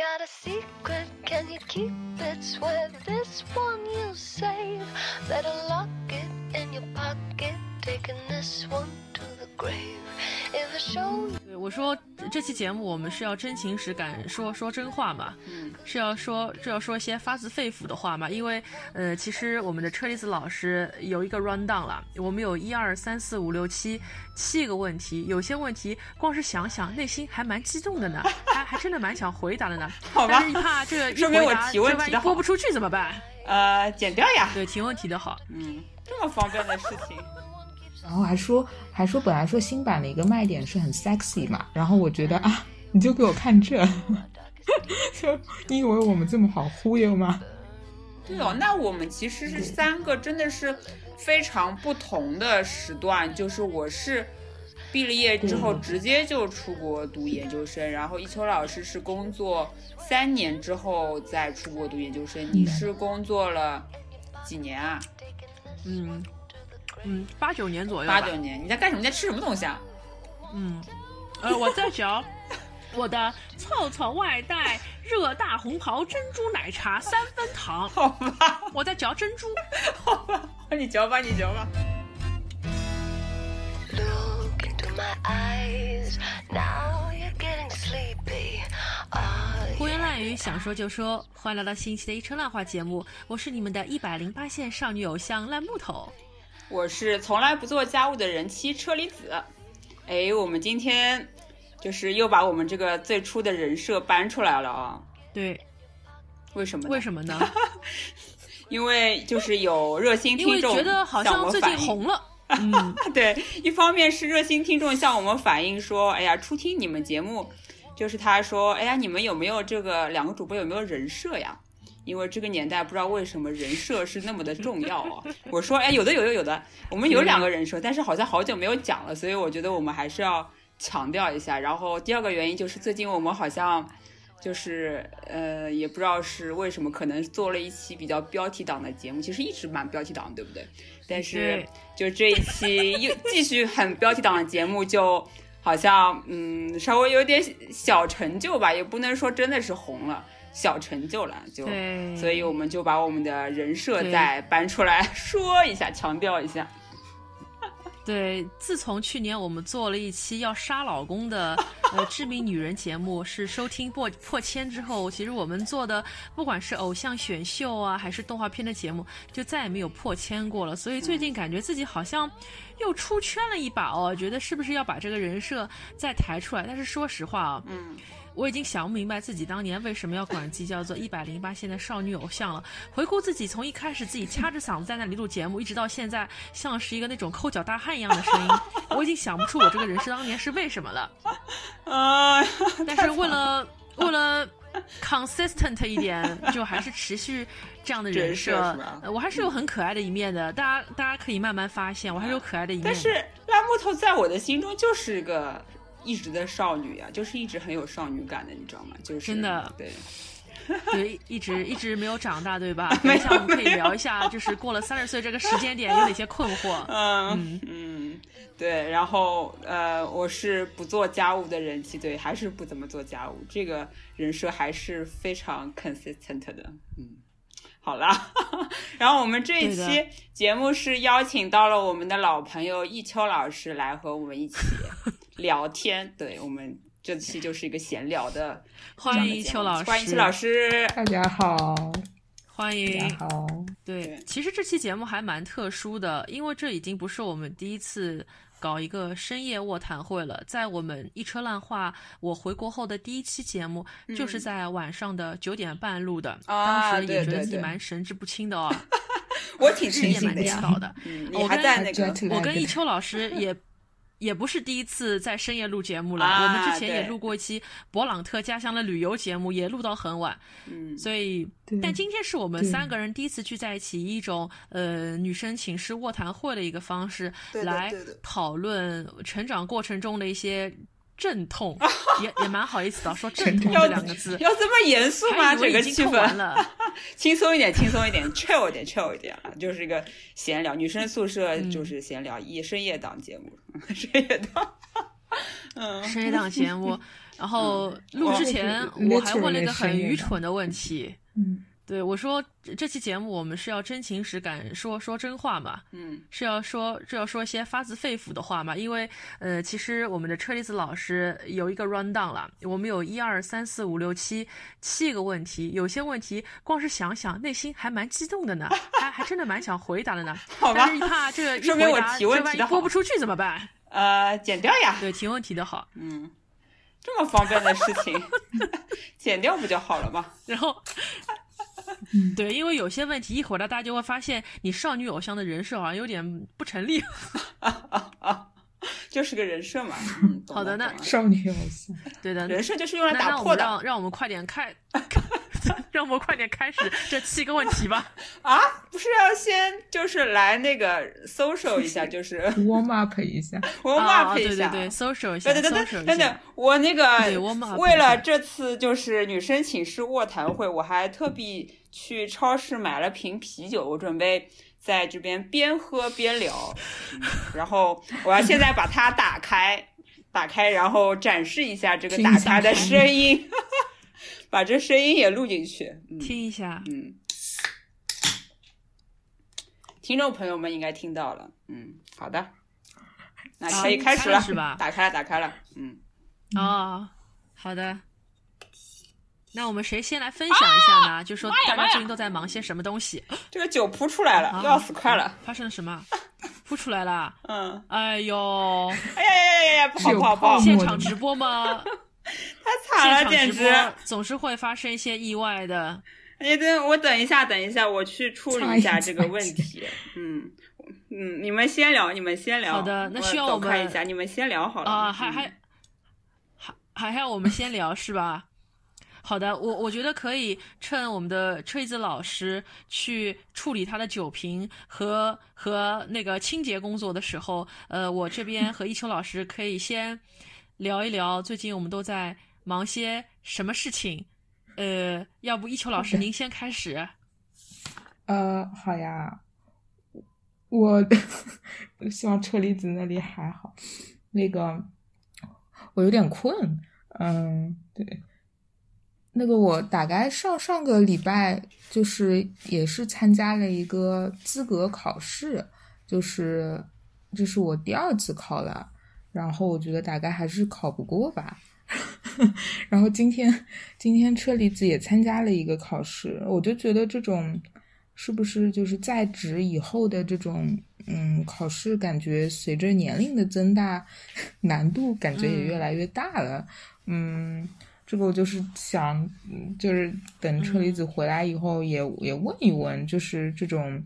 Got a secret, can you keep it? Swear this one you save. Better lock it in your pocket, taking this one to the grave. If I show you. 对我说这期节目我们是要真情实感说说真话嘛，嗯，是要说是要说一些发自肺腑的话嘛，因为呃，其实我们的车厘子老师有一个 run down 了，我们有一二三四五六七七个问题，有些问题光是想想内心还蛮激动的呢，还还真的蛮想回答的呢，好吧但是一怕这个一说明我回答这万一播不出去怎么办？呃，剪掉呀。对，提问提的好，嗯，这么方便的事情，然后还说还说本来说新版的一个卖点是很 sexy 嘛，然后我觉得啊，你就给我看这，就你以为我们这么好忽悠吗？对哦，那我们其实是三个真的是非常不同的时段，就是我是毕了业之后直接就出国读研究生，然后一秋老师是工作三年之后再出国读研究生，你是工作了几年啊？嗯嗯，八九年左右吧，八九年，你在干什么？你在吃什么东西啊？嗯，呃，我在嚼 我的凑凑外带热大红袍珍珠奶茶三分糖，好吧，我在嚼珍珠。好吧，你嚼吧，你嚼吧。Look into my eyes. Now you're getting sleepy. 胡言乱语，想说就说，欢迎来到新一期的一车烂话节目，我是你们的一百零八线少女偶像烂木头。我是从来不做家务的人妻车厘子。哎，我们今天就是又把我们这个最初的人设搬出来了啊？对，为什么？为什么呢？因为就是有热心听众觉得好向像最近。红了。嗯，对，一方面是热心听众向我们反映说，哎呀，初听你们节目，就是他说，哎呀，你们有没有这个两个主播有没有人设呀？因为这个年代不知道为什么人设是那么的重要啊。我说，哎，有的有的有的，我们有两个人设，但是好像好久没有讲了，所以我觉得我们还是要强调一下。然后第二个原因就是最近我们好像。就是呃，也不知道是为什么，可能做了一期比较标题党的节目，其实一直蛮标题党，对不对？但是对就这一期又继续很标题党的节目，就好像嗯稍微有点小成就吧，也不能说真的是红了，小成就了，就对，所以我们就把我们的人设再搬出来说一下，强调一下。对，自从去年我们做了一期要杀老公的呃知名女人节目，是收听破破千之后，其实我们做的不管是偶像选秀啊，还是动画片的节目，就再也没有破千过了。所以最近感觉自己好像又出圈了一把哦，觉得是不是要把这个人设再抬出来？但是说实话啊，嗯，我已经想不明白自己当年为什么要管自己叫做一百零八线的少女偶像了。回顾自己从一开始自己掐着嗓子在那里录节目，一直到现在像是一个那种抠脚大汉一样的声音，我已经想不出我这个人设当年是为什么了。啊、但是为了为了 consistent 一点，就还是持续这样的人人设我还是有很可爱的一面的，大家大家可以慢慢发现，我还是有可爱的一面。但是烂木头在我的心中就是个一直的少女啊，就是一直很有少女感的，你知道吗？就是真的对。对，一直一直没有长大，对吧？没有等一下我们可以聊一下，就是过了三十岁这个时间点有哪些困惑。嗯嗯，对，然后呃，我是不做家务的人气，对，还是不怎么做家务，这个人设还是非常 consistent 的，嗯。好啦，然后我们这一期节目是邀请到了我们的老朋友易秋老师来和我们一起 聊天。对我们这期就是一个闲聊的这欢迎样的节目。邱老师，欢迎邱老师。大家好，欢迎。家。好，对对，其实这期节目还蛮特殊的，因为这已经不是我们第一次搞一个深夜卧谈会了。在我们一车烂话我回国后的第一期节目，就是在晚上的九点半录的，当时也觉得自己对对对蛮神志不清的哦，我挺神也蛮庆幸的呀，颠倒的。嗯，我你还那个我跟一秋老师也。也不是第一次在深夜录节目了，啊我们之前也录过一期勃朗特家乡的旅游节目，也录到很晚。嗯。所以，但今天是我们三个人第一次聚在一起，以一种呃女生寝室卧谈会的一个方式来讨论成长过程中的一些阵痛，也也蛮好意思的，说 阵痛要这两个字，要这么严肃吗？整个气氛了。轻松一点，轻松一点，chill 一点，chill 一点啊，就是一个闲聊，女生宿舍嗯。就是闲聊，夜深夜档节目，深夜档，嗯，深夜档节目，然后录之前嗯我还问了一个很愚蠢的问题，嗯对我说这这期节目我们是要真情实感说说真话嘛，嗯是要说是要说一些发自肺腑的话嘛？因为呃，其实我们的车厘子老师有一个 run down 了，我们有一二三四五六七七个问题，有些问题光是想想内心还蛮激动的呢，还还真的蛮想回答的呢。好吧但是一怕这个一说明我回答，这万一提问提得好播不出去怎么办？呃，剪掉呀。对，提问提的好，嗯，这么方便的事情，剪掉不就好了吗？然后。对，因为有些问题一回答，大家就会发现你少女偶像的人设好像有点不成立。就是个人设嘛。嗯，好的那少女偶像，对的，人设就是用来打破的们让让我们快点开，让我们快点开始这七个问题吧。啊！不是要先就是来那个 social 一下，就是 warm up 一下，我 warm 啊，up 一下。对对对，social 一下对对对，social 对，等等。，我那个为了这次就是女生寝室卧谈会，我还特地去超市买了瓶啤酒，我准备在这边边喝边聊。嗯然后我要现在把它打开，打开，然后展示一下这个打开的声声音，把这声音也录进去。嗯听一下，嗯，听众朋友们应该听到了。嗯，好的，那可以啊开始了，是吧打开了，打开了。嗯。哦，好的。那我们谁先来分享一下呢？就说大家最近都在忙些什么东西？这个酒扑出来了，啊要死快了。发生了什么？扑出来了！嗯，哎呦，哎呀呀呀呀，不好不好不好现场直播吗？太惨了，简直！总是会发生一些意外的。哎等我等一下，等一下，我去处理一下这个问题。嗯嗯，你们先聊，你们先聊。好的那需要我我们走开一下，你们先聊好了。啊，还嗯还还还要我们先聊是吧？好的，我我觉得可以趁我们的车厘子老师去处理他的酒瓶和和那个清洁工作的时候，呃，我这边和一秋老师可以先聊一聊最近我们都在忙些什么事情。呃，要不一秋老师您先开始。呃，好呀，我 希望车厘子那里还好。那个，我有点困，嗯，对。那个，我大概上上个礼拜就是也是参加了一个资格考试，就是这是我第二次考了，然后我觉得大概还是考不过吧。然后今天今天车厘子也参加了一个考试，我就觉得这种是不是就是在职以后的这种嗯考试，感觉随着年龄的增大，难度感觉也越来越大了。嗯，这个我就是想，嗯就是等车厘子回来以后也，也问一问，就是这种。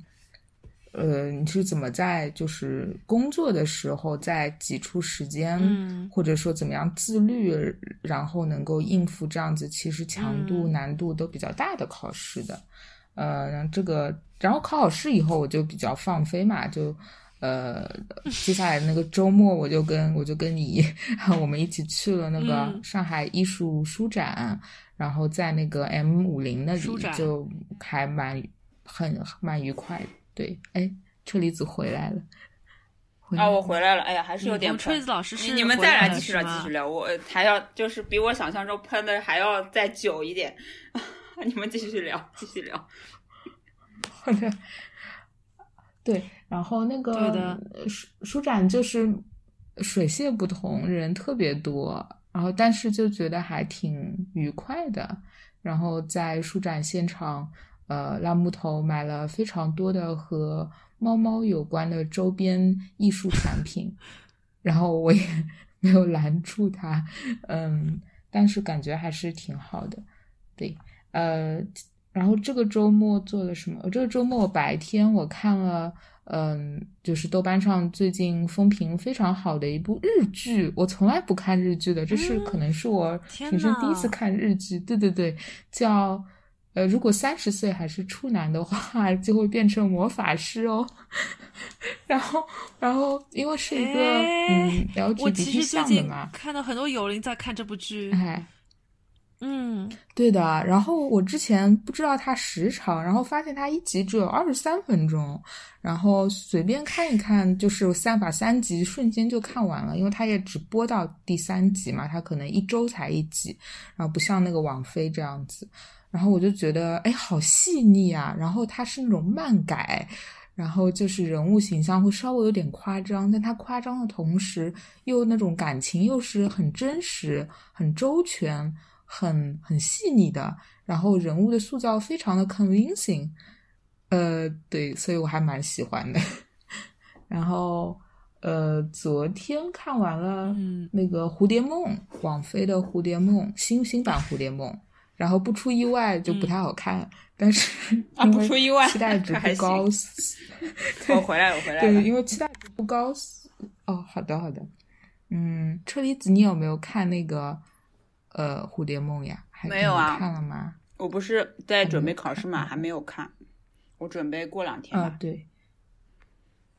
呃，你是怎么在就是工作的时候再挤出时间，嗯或者说怎么样自律，然后能够应付这样子其实强度、嗯难度都比较大的考试的？呃，这个然后考好试以后我就比较放飞嘛，就呃接下来那个周末我就跟我就跟你 我们一起去了那个嗯上海艺术书展，然后在那个 M 五零那里就还蛮很蛮愉快的。对，哎，车厘子回来了。回啊，来了我回来了。哎呀，还是有点锤子老师是你你们再来继续聊，继续聊。我还要就是比我想象中喷的还要再久一点。你们继续聊，继续聊。好的，对，然后那个书书展就是水泄不通，人特别多，然后但是就觉得还挺愉快的。然后在书展现场，呃，烂木头买了非常多的和猫猫有关的周边艺术产品，然后我也 没有拦住他，嗯，但是感觉还是挺好的，对，呃，然后这个周末做了什么？呃这个周末我白天我看了，嗯，就是豆瓣上最近风评非常好的一部日剧。我从来不看日剧的，这是嗯可能是我天平生第一次看日剧。对对对，叫呃，如果三十岁还是处男的话，就会变成魔法师哦。然后，然后因为是一个、哎嗯我其实最近向的嘛，看到很多友邻在看这部剧，哎，嗯，对的。然后我之前不知道它时长，然后发现它一集只有二十三分钟，然后随便看一看，就是三把三集瞬间就看完了，因为它也只播到第三集嘛，它可能一周才一集，然后不像那个网飞这样子。然后我就觉得，哎，好细腻啊！然后它是那种漫改。然后就是人物形象会稍微有点夸张，但他夸张的同时，又那种感情又是很真实、很周全、很很细腻的。然后人物的塑造非常的 convincing，呃，对，所以我还蛮喜欢的。然后，呃，昨天看完了那个《蝴蝶梦》，网飞的《蝴蝶梦》新新版《蝴蝶梦》，然后不出意外就不太好看。但是啊，不出意外，期待值不高。我回来了，我回来了。对，因为期待值不高。哦，好的，好的。嗯，车厘子，你有没有看那个呃《蝴蝶梦》呀？还没有啊，看了吗？我不是在准备考试嘛，还没有看。我准备过两天。啊，对，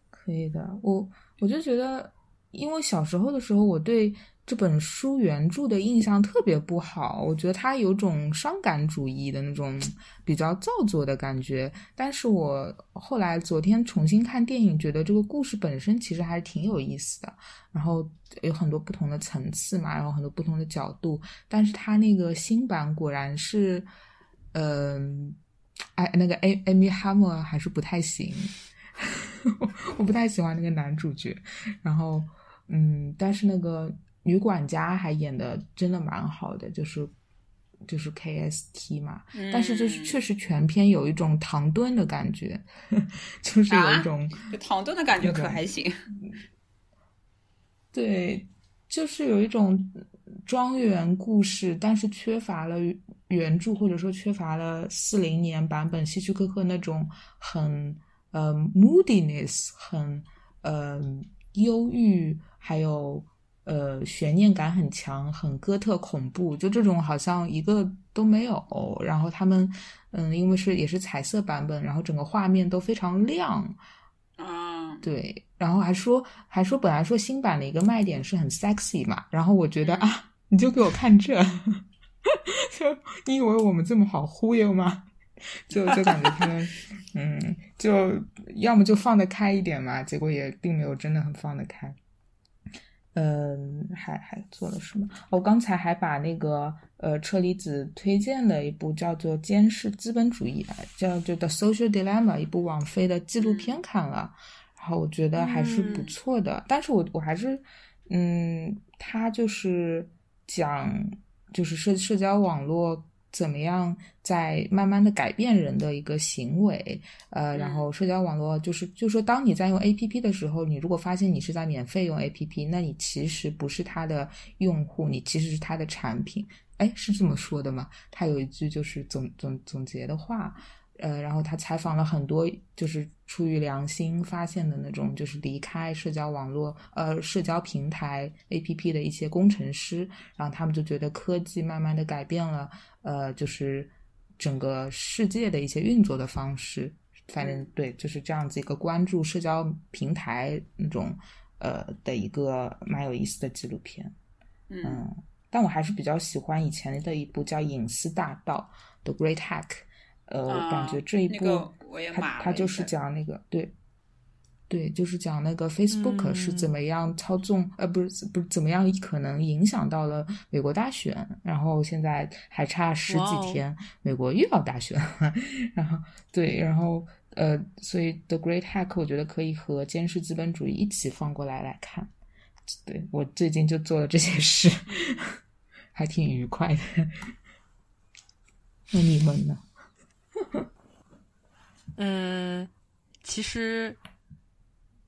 可以的。我我就觉得，因为小时候的时候，我对。这本书原著的印象特别不好，我觉得它有种伤感主义的那种比较造作的感觉。但是我后来昨天重新看电影，觉得这个故事本身其实还是挺有意思的，然后有很多不同的层次嘛，然后很多不同的角度。但是它那个新版果然是，嗯，哎，那个艾艾米哈默还是不太行，我不太喜欢那个男主角。然后，嗯，但是那个。女管家还演的真的蛮好的，就是就是 K S T 嘛，但是就是确实全篇有一种唐顿的感觉，就是有一种唐顿的感觉，可还行。对，就是有一种庄园故事，但是缺乏了原著，或者说缺乏了四零年版本希区柯克那种很呃 moodiness，很呃忧郁，还有。呃，悬念感很强，很哥特恐怖，就这种好像一个都没有。然后他们，嗯，因为是也是彩色版本，然后整个画面都非常亮。啊，对。然后还说还说，本来说新版的一个卖点是很 sexy 嘛，然后我觉得啊，你就给我看这，就你以为我们这么好忽悠吗？就就感觉他们，嗯，就要么就放得开一点嘛，结果也并没有真的很放得开。嗯，还还做了什么？我刚才还把那个呃车厘子推荐了一部叫做《监视资本主义》的，叫做《The Social Dilemma》，一部网飞的纪录片看了，然后我觉得还是不错的。但是我我还是，嗯，他就是讲就是社社交网络。怎么样在慢慢的改变人的一个行为？呃，然后社交网络就是，就说当你在用 A P P 的时候，你如果发现你是在免费用 A P P，那你其实不是它的用户，你其实是它的产品。哎，是这么说的吗？他有一句就是总总总结的话。呃，然后他采访了很多，就是出于良心发现的那种，就是离开社交网络、呃，社交平台 APP 的一些工程师，然后他们就觉得科技慢慢的改变了，呃，就是整个世界的一些运作的方式。反正对，就是这样子一个关注社交平台那种，呃的一个蛮有意思的纪录片。嗯，但我还是比较喜欢以前的一部叫《隐私大道》的《Great Hack》。呃，感觉这一部他他就是讲那个对，对，就是讲那个 Facebook 是怎么样操纵，呃，不是不是怎么样可能影响到了美国大选，然后现在还差十几天，美国又要大选，然后对，然后呃，所以 The Great Hack 我觉得可以和监视资本主义一起放过来来看，对我最近就做了这些事，还挺愉快的。那你们呢？嗯，其实，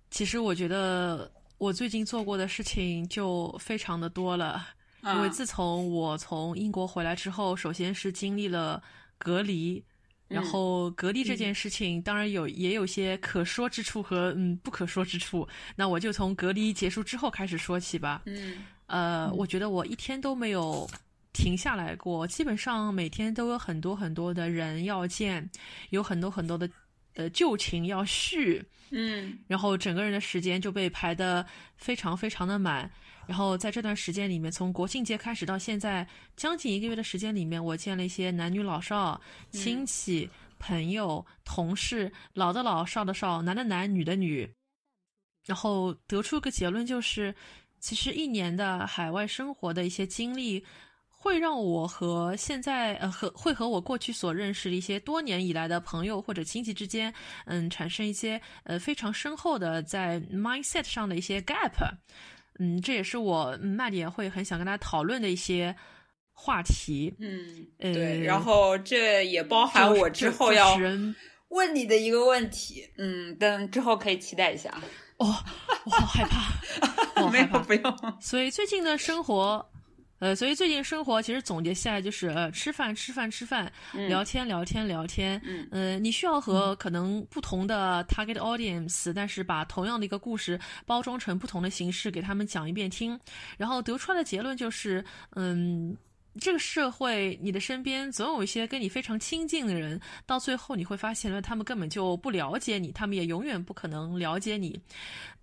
其实我觉得我最近做过的事情就非常的多了，因为自从我从英国回来之后，首先是经历了隔离，然后隔离这件事情当然有也有些可说之处和嗯不可说之处，那我就从隔离结束之后开始说起吧。嗯，呃，我觉得我一天都没有。停下来过，基本上每天都有很多很多的人要见，有很多很多的呃旧情要续，嗯，然后整个人的时间就被排得非常非常的满，然后在这段时间里面，从国庆节开始到现在将近一个月的时间里面，我见了一些男女老少、亲戚、朋友、同事，老的老，少的少，男的男，女的女，然后得出个结论就是，其实一年的海外生活的一些经历。会让我和现在呃和会和我过去所认识的一些多年以来的朋友或者亲戚之间，嗯，产生一些呃非常深厚的在 mindset 上的一些 gap，嗯，这也是我慢点会很想跟大家讨论的一些话题，嗯，对，然后这也包含我之后要问你的一个问题，嗯，等之后可以期待一下。哦，我好害怕，我没有不用。所以最近的生活。呃，所以最近生活其实总结下来就是，呃，吃饭吃饭吃饭，聊天聊天聊天。嗯，呃，你需要和可能不同的 target audience，但是把同样的一个故事包装成不同的形式给他们讲一遍听，然后得出来的结论就是，嗯。这个社会，你的身边总有一些跟你非常亲近的人，到最后你会发现，他们根本就不了解你，他们也永远不可能了解你。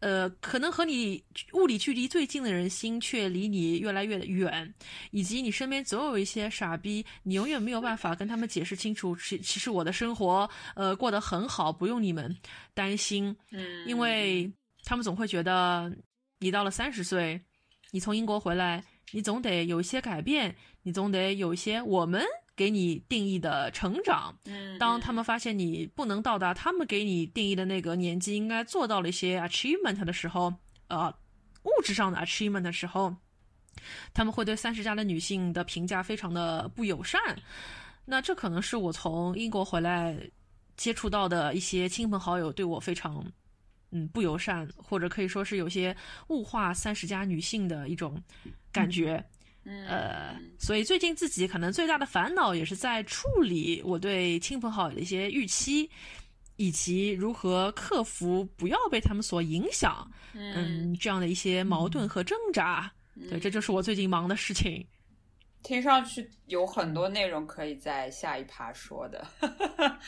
呃，可能和你物理距离最近的人心却离你越来越远，以及你身边总有一些傻逼，你永远没有办法跟他们解释清楚，其其实我的生活呃过得很好，不用你们担心。嗯，因为他们总会觉得你到了三十岁，你从英国回来。你总得有一些改变，你总得有一些我们给你定义的成长。嗯，当他们发现你不能到达他们给你定义的那个年纪应该做到了一些 achievement 的时候，呃，物质上的 achievement 的时候，他们会对三十加的女性的评价非常的不友善。那这可能是我从英国回来接触到的一些亲朋好友对我非常。嗯，不友善，或者可以说是有些物化三十加女性的一种感觉。呃，所以最近自己可能最大的烦恼也是在处理我对亲朋好友的一些预期，以及如何克服不要被他们所影响。嗯，这样的一些矛盾和挣扎。对，这就是我最近忙的事情。听上去有很多内容可以在下一趴说的。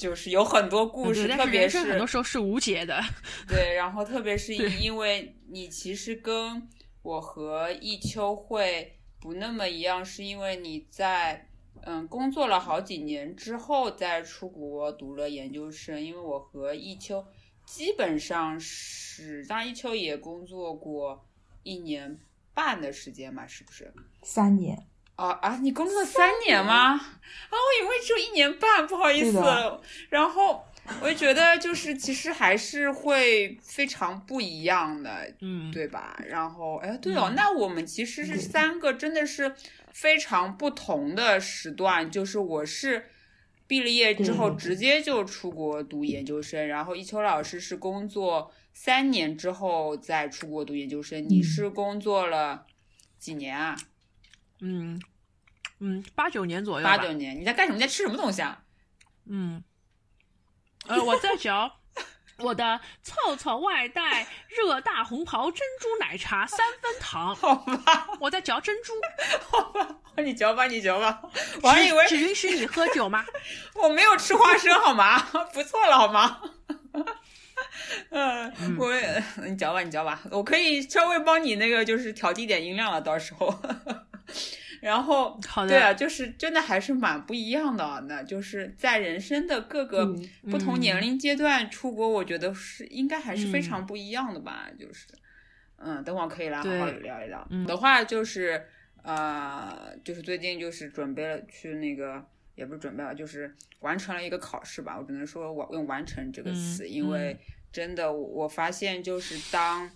就是有很多故事，特别是很多时候是无解的。对，然后特别是因为你其实跟我和一秋会不那么一样，是因为你在嗯工作了好几年之后再出国读了研究生。因为我和一秋基本上是，当然一秋也工作过一年半的时间嘛，是不是？三年。啊啊！你工作三年吗？啊，我以为只有一年半，不好意思。然后我就觉得，就是其实还是会非常不一样的，嗯，对吧？然后，哎，对哦，那我们其实是三个，真的是非常不同的时段。就是我是毕了业之后直接就出国读研究生，然后一秋老师是工作三年之后再出国读研究生。你是工作了几年啊？嗯。嗯，八九年左右。八九年，你在干什么？你在吃什么东西啊？嗯，呃，我在嚼 我的凑凑外带热大红袍珍珠奶茶三分糖。好吧，我在嚼珍珠。好吧，你嚼吧，你嚼吧。我还以为只允许你喝酒吗？我没有吃花生，好吗？不错了，好吗？嗯，我你嚼吧，你嚼吧，我可以稍微帮你那个，就是调低点音量了，到时候。然后，对啊，就是真的还是蛮不一样的。那就是在人生的各个不同年龄阶段出国，我觉得是应该还是非常不一样的吧。就是，嗯，等会儿可以来好好聊一聊。的话就是，呃，就是最近就是准备了去那个，也不是准备了，就是完成了一个考试吧。我只能说完用“完成”这个词，因为真的我发现就是当。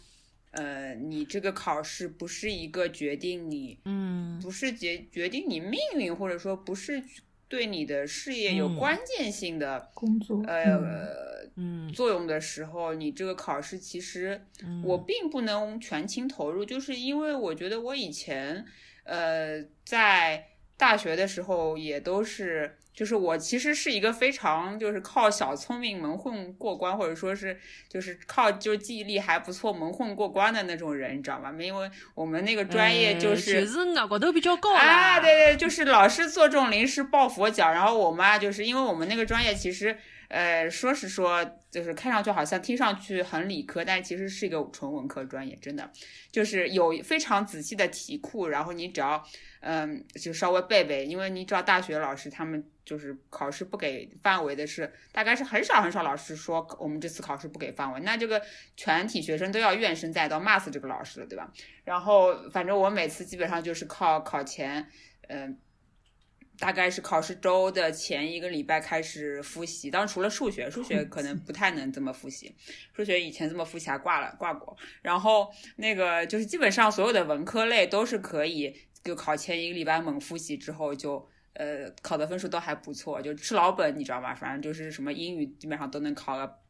呃，你这个考试不是一个决定你，嗯，不是决决定你命运，或者说不是对你的事业有关键性的工作，呃，嗯，作用的时候，你这个考试其实我并不能全情投入，就是因为我觉得我以前，呃，在大学的时候也都是。就是我其实是一个非常就是靠小聪明蒙混过关，或者说是就是靠就记忆力还不错蒙混过关的那种人，你知道吗？因为我们那个专业就是就是额度比较高啊，对对，就是老师做这种临时抱佛脚，然后我妈就是因为我们那个专业其实呃，说是说，就是看上去好像听上去很理科，但其实是一个纯文科专业，真的就是有非常仔细的题库，然后你只要嗯，就稍微背背，因为你知道大学老师他们就是考试不给范围的是，大概是很少很少老师说我们这次考试不给范围，那这个全体学生都要怨声载道骂死这个老师了，对吧？然后反正我每次基本上就是靠考前，嗯。大概是考试周的前一个礼拜开始复习，当然除了数学，数学可能不太能这么复习。数学以前这么复习还挂了挂过。然后那个就是基本上所有的文科类都是可以，就考前一个礼拜猛复习之后就呃考的分数都还不错，就吃老本，你知道吧？反正就是什么英语基本上都能考个。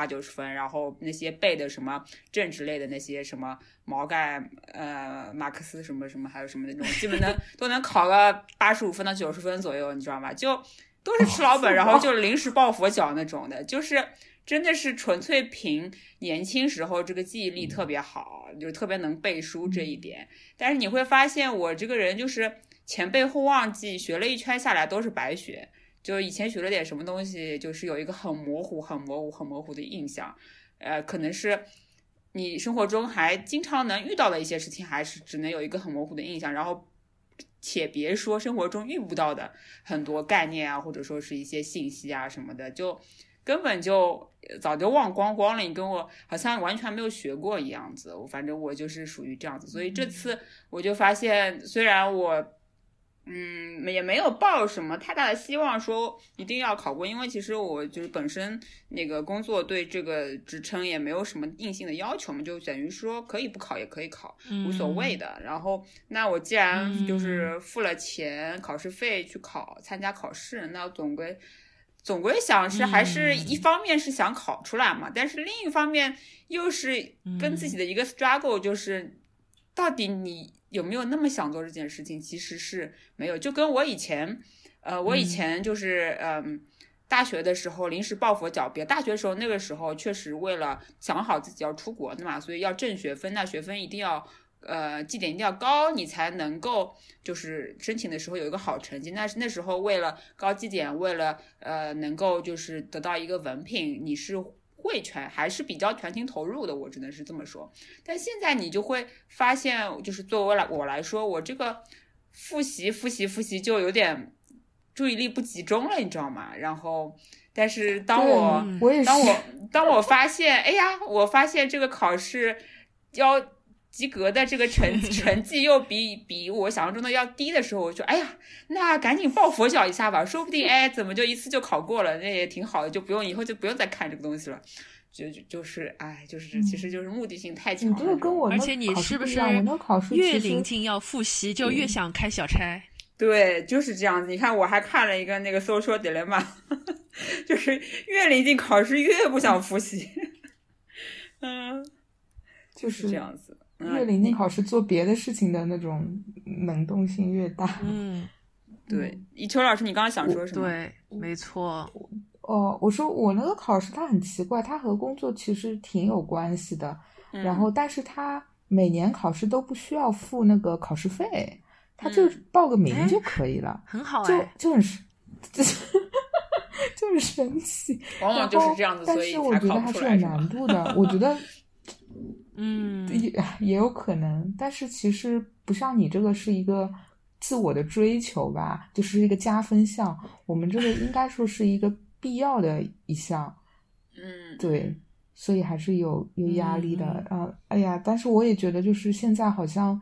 八九十分，然后那些背的什么政治类的那些什么毛概、呃马克思什么什么，还有什么那种，基本能 都能考个八十五分到九十分左右，你知道吗？就都是吃老本，然后就临时抱佛脚那种的，就是真的是纯粹凭年轻时候这个记忆力特别好，就特别能背书这一点。但是你会发现，我这个人就是前背后忘记，学了一圈下来都是白学。就以前学了点什么东西，就是有一个很模糊、很模糊、很模糊的印象，呃，可能是你生活中还经常能遇到的一些事情，还是只能有一个很模糊的印象。然后，且别说生活中遇不到的很多概念啊，或者说是一些信息啊什么的，就根本就早就忘光光了。你跟我好像完全没有学过一样子。我反正我就是属于这样子，所以这次我就发现，虽然我。嗯，也没有抱什么太大的希望，说一定要考过，因为其实我就是本身那个工作对这个职称也没有什么硬性的要求嘛，就等于说可以不考也可以考，无所谓的。然后，那我既然就是付了钱考试费去考参加考试，那总归总归想是还是一方面是想考出来嘛，但是另一方面又是跟自己的一个 struggle，就是到底你。有没有那么想做这件事情？其实是没有，就跟我以前，呃，我以前就是，嗯，大学的时候临时抱佛脚，别大学的时候那个时候确实为了想好自己要出国的嘛，所以要挣学分，那学分一定要，呃，绩点一定要高，你才能够就是申请的时候有一个好成绩。那是那时候为了高绩点，为了呃能够就是得到一个文凭，你是。会全还是比较全情投入的，我只能是这么说。但现在你就会发现，就是作为来我来说，我这个复习复习复习就有点注意力不集中了，你知道吗？然后，但是当我当我当我发现，哎呀，我发现这个考试要。及格的这个成 成绩又比比我想象中的要低的时候，我就哎呀，那赶紧抱佛脚一下吧，说不定哎，怎么就一次就考过了，那也挺好的，就不用以后就不用再看这个东西了。就就是哎，就是其实就是目的性太强。你这个跟我而且你是不是越临近要复习就越想开小差？对，就是这样子。你看，我还看了一个那个 social dilemma，就是越临近考试越不想复习。嗯，就是这样子。越临近考试，做别的事情的那种能动性越大。嗯，对。一秋老师，你刚刚想说什么？对，没错。哦，我说我那个考试它很奇怪，它和工作其实挺有关系的。然后，但是它每年考试都不需要付那个考试费，他就报个名就可以了，很好哎，就很 就是就是神奇。往往就是这样子，所以我觉得还是有难度的。我觉得。嗯，也也有可能，但是其实不像你这个是一个自我的追求吧，就是一个加分项。我们这个应该说是一个必要的一项。嗯，对，所以还是有有压力的啊。哎呀，但是我也觉得，就是现在好像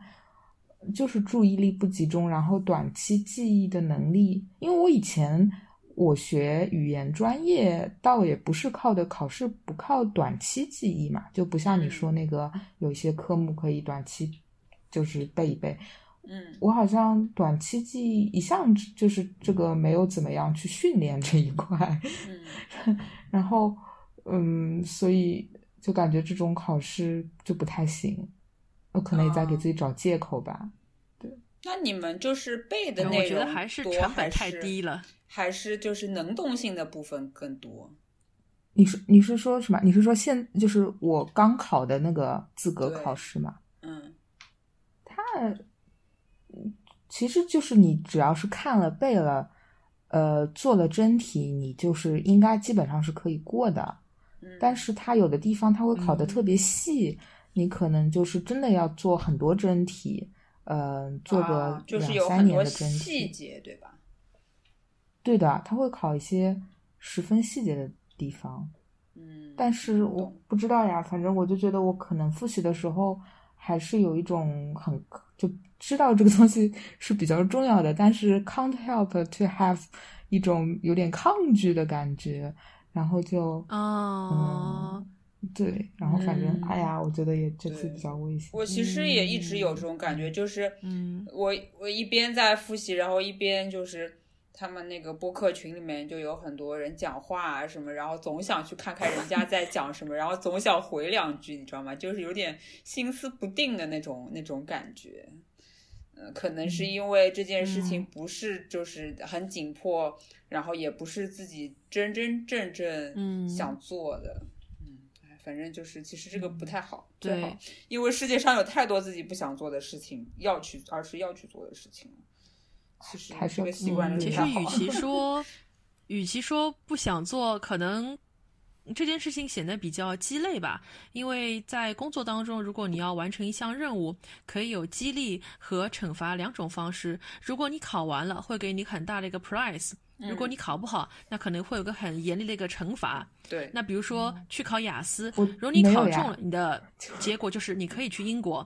就是注意力不集中，然后短期记忆的能力，因为我以前。我学语言专业倒也不是靠的考试，不靠短期记忆嘛，就不像你说那个有一些科目可以短期就是背一背。嗯，我好像短期记忆一向就是这个没有怎么样去训练这一块。嗯，然后嗯，所以就感觉这种考试就不太行，我可能也在给自己找借口吧。对，那你们就是背的内容，我觉得还是成本太低了。还是就是能动性的部分更多。你是你是说什么？你是说现就是我刚考的那个资格考试吗？嗯，它其实就是你只要是看了背了，呃，做了真题，你就是应该基本上是可以过的。嗯但是它有的地方它会考的特别细，你可能就是真的要做很多真题，呃，做个啊就是两有很多三年的真题细。节，对吧？对的，他会考一些十分细节的地方。嗯，但是我不知道呀，反正我就觉得我可能复习的时候还是有一种很就知道这个东西是比较重要的，但是 can't help to have 一种有点抗拒的感觉，然后就啊，对，然后反正、嗯哎呀，我觉得也这次比较危险。我其实也一直有这种感觉，就是嗯我我一边在复习，然后一边就是他们那个播客群里面就有很多人讲话啊什么，然后总想去看看人家在讲什么，然后总想回两句，你知道吗？就是有点心思不定的那种那种感觉。嗯，可能是因为这件事情嗯不是就是很紧迫，然后也不是自己真真正正嗯想做的。嗯，哎反正就是其实这个不太好，对最好因为世界上有太多自己不想做的事情要去，而是要去做的事情。其实还是个习惯嗯，其。实与其 说，与其说不想做，可能这件事情显得比较鸡肋吧。因为在工作当中，如果你要完成一项任务，可以有激励和惩罚两种方式。如果你考完了，会给你很大的一个 prize；如果你考不好，那可能会有个很严厉的一个惩罚。对，那比如说去考雅思，如果你考中了，你的结果就是你可以去英国；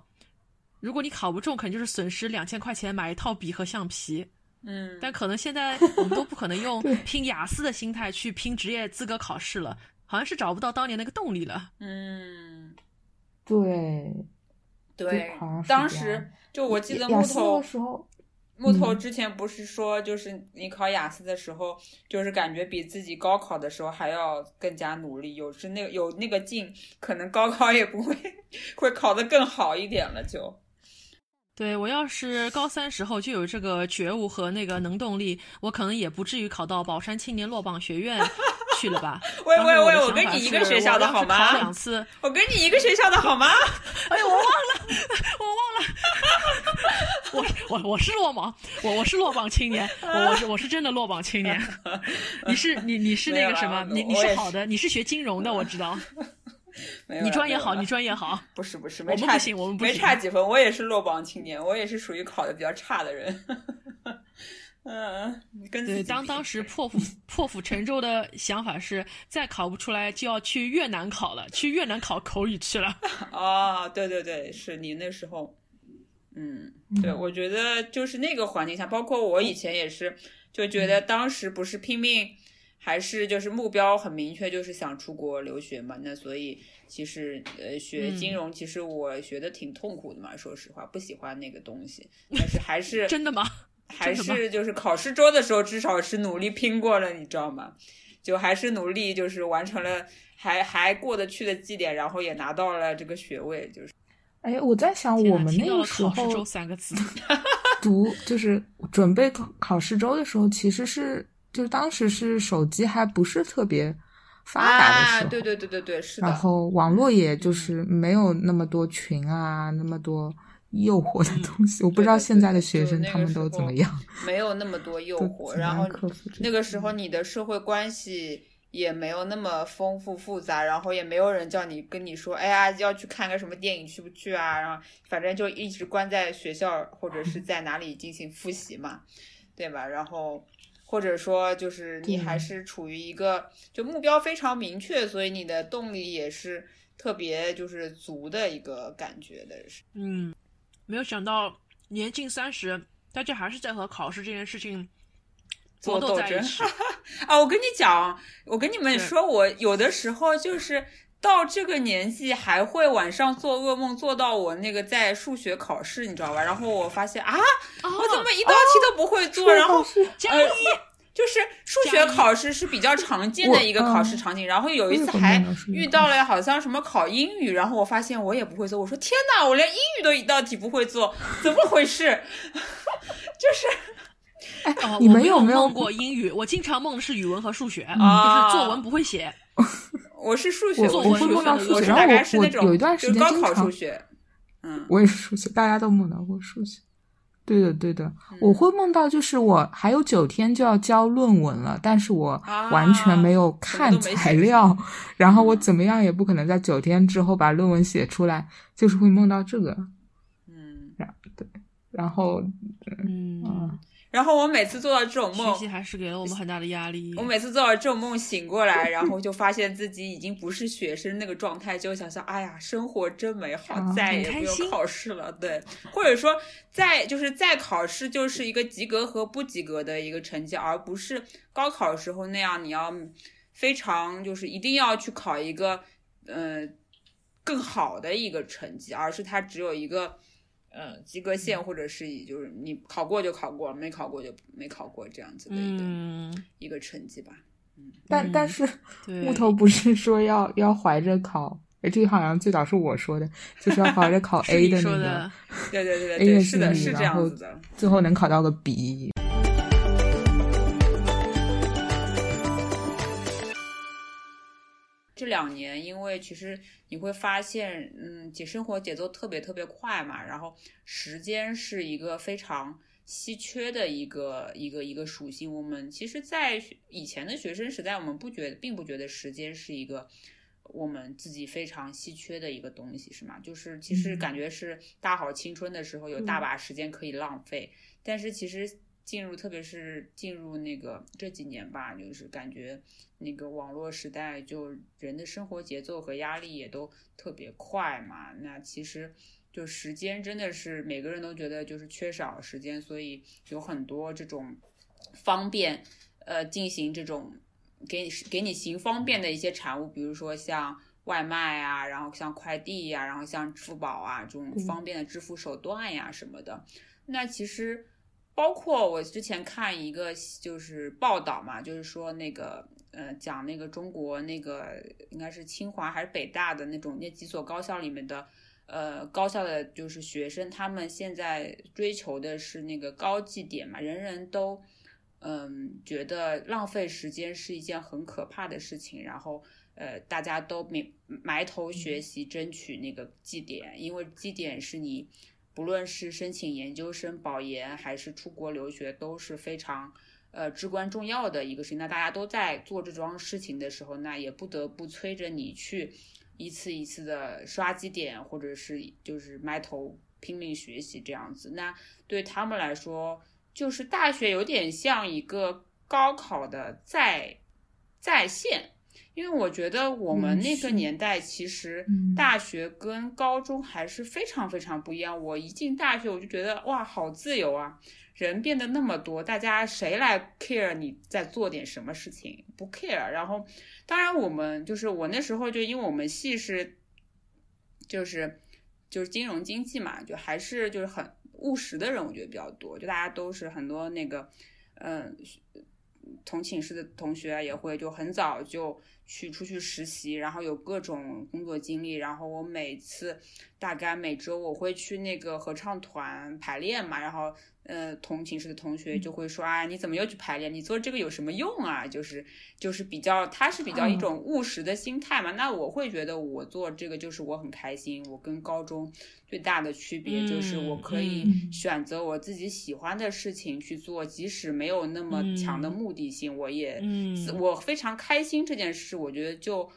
如果你考不中，可能就是损失两千块钱买一套笔和橡皮。嗯，但可能现在我们都不可能用 拼雅思的心态去拼职业资格考试了，好像是找不到当年那个动力了。嗯，对，对当时就我记得木头的时候，木头嗯之前不是说，就是你考雅思的时候，就是感觉比自己高考的时候还要更加努力，有是那个有那个劲，可能高考也不会 会考得更好一点了就。对我要是高三时候就有这个觉悟和那个能动力，我可能也不至于考到宝山青年落榜学院去了吧。喂喂喂，我跟你一个学校的好吗考两吗？次，我跟你一个学校的好吗？哎，我忘了，我忘了，我我我是落榜，我我是落榜青年，我我是我是真的落榜青年。你是你你是那个什么？你你是好的，你是学金融的，我知道。你专业好，你专业好。不 是不是，没差我们不行我们不没差几分，我也是落榜青年，我也是属于考的比较差的人。嗯，跟自对，当当时破釜破釜沉舟的想法是，再考不出来就要去越南考了，去越南考口语去了。哦，对对对，是你那时候，嗯，对，我觉得就是那个环境下，包括我以前也是，就觉得当时不是拼命，还是就是目标很明确，就是想出国留学嘛。那所以其实呃，学嗯金融，其实我学的挺痛苦的嘛，说实话，不喜欢那个东西，但是还是 真的吗？还是就是考试周的时候，至少是努力拼过了，你知道吗？就还是努力，就是完成了还还过得去的绩点，然后也拿到了这个学位，就是哎，我在想我们那个时考试周候三个字，读，就是准备考考试周的时候，其实是就是当时是手机还不是特别发达的时啊，候，对对对对对，是的。然后网络也就是没有那么多群啊，那么多诱惑的东西。我不知道现在的学生他们都怎么样，没有那么多诱 惑，然后那个时候你的社会关系也没有那么丰富复杂，然后也没有人叫你跟你说，哎呀要去看个什么电影去不去啊？然后反正就一直关在学校或者是在哪里进行复习嘛，对吧？然后或者说就是你还是处于一个就目标非常明确，所以你的动力也是特别就是足的一个感觉的。嗯，没有想到年近三十，大家还是在和考试这件事情搏斗做斗争在一起。啊，我跟你讲，我跟你们说，我有的时候就是到这个年纪，还会晚上做噩梦，做到我那个在数学考试，你知道吧？然后我发现啊，我怎么一道题都不会做？然后加呃，就是数学考试是比较常见的一个考试场景，然后有一次还遇到了好像什么考英语，然后我发现我也不会做，我说天哪，我连英语都一道题不会做，怎么回事？就是哦，你我没们有没有梦过英语？我经常梦的是语文和数学，啊就是作文不会写。我是数学，我会梦到数学，然后我我概是那种有一段时间经常数学，嗯，我也是数学，大家都梦到过数学。对的，对的，嗯。我会梦到就是我还有九天就要交论文了，但是我啊完全没有看材料，然后我嗯怎么样也不可能在九天之后把论文写出来，就是会梦到这个，嗯，然后嗯，嗯，然后我每次做到这种梦学习，还是给了我们很大的压力。我每次做到这种梦醒过来，然后就发现自己已经不是学生那个状态，就想想，哎呀，生活真美好，啊再也不用考试了。对，或者说再就是再考试就是一个及格和不及格的一个成绩，而不是高考时候那样你要非常就是一定要去考一个呃更好的一个成绩，而是它只有一个。呃，及格线或者是以就是你考过就考过，没考过就没考过这样子的一个、嗯，一个成绩吧。但、嗯但是，木头不是说要要怀着考，哎，这个好像最早是我说的，就是要怀着考 A 的那个说的，，对对对 A 对对，的是的，是这然后样子的。最后能考到个 B。这两年，因为其实你会发现，嗯，节生活节奏特别特别快嘛，然后时间是一个非常稀缺的一个一个一个属性。我们其实，在学以前的学生时代，我们不觉得，并不觉得时间是一个我们自己非常稀缺的一个东西，是吗？就是其实嗯感觉是大好青春的时候，有大把时间可以浪费，但是其实进入，特别是进入那个这几年吧，就是感觉那个网络时代，就人的生活节奏和压力也都特别快嘛。那其实就时间真的是每个人都觉得就是缺少时间，所以有很多这种方便呃进行这种给你给你行方便的一些产物，比如说像。外卖啊，然后像快递呀、然后像支付宝啊这种方便的支付手段呀什么的，那其实包括我之前看一个就是报道嘛，就是说那个呃讲那个中国那个应该是清华还是北大的那种那几所高校里面的呃高校的就是学生，他们现在追求的是那个高绩点嘛，人人都嗯觉得浪费时间是一件很可怕的事情，然后。呃，大家都埋埋头学习，争取那个绩点，因为绩点是你不论是申请研究生、保研还是出国留学都是非常呃至关重要的一个事情。那大家都在做这桩事情的时候，那也不得不催着你去一次一次的刷绩点，或者是就是埋头拼命学习这样子。那对他们来说，就是大学有点像一个高考的在在线。因为我觉得我们那个年代其实嗯大学跟高中还是非常非常不一样。我一进大学我就觉得哇，好自由啊，人变得那么多，大家谁来 care 你在做点什么事情？不 care。然后，当然我们就是我那时候就因为我们系是就是就是金融经济嘛，就还是就是很务实的人，我觉得比较多，就大家都是很多那个嗯。同寝室的同学也会就很早就去出去实习，然后有各种工作经历。然后我每次大概每周我会去那个合唱团排练嘛，然后呃同寝室的同学就会说啊，你怎么又去排练？你做这个有什么用啊？就是就是比较他是比较一种务实的心态嘛。那我会觉得我做这个就是我很开心。我跟高中最大的区别就是我可以嗯选择我自己喜欢的事情去做，即使没有那么强的目的性，我也嗯我非常开心这件事，我觉得就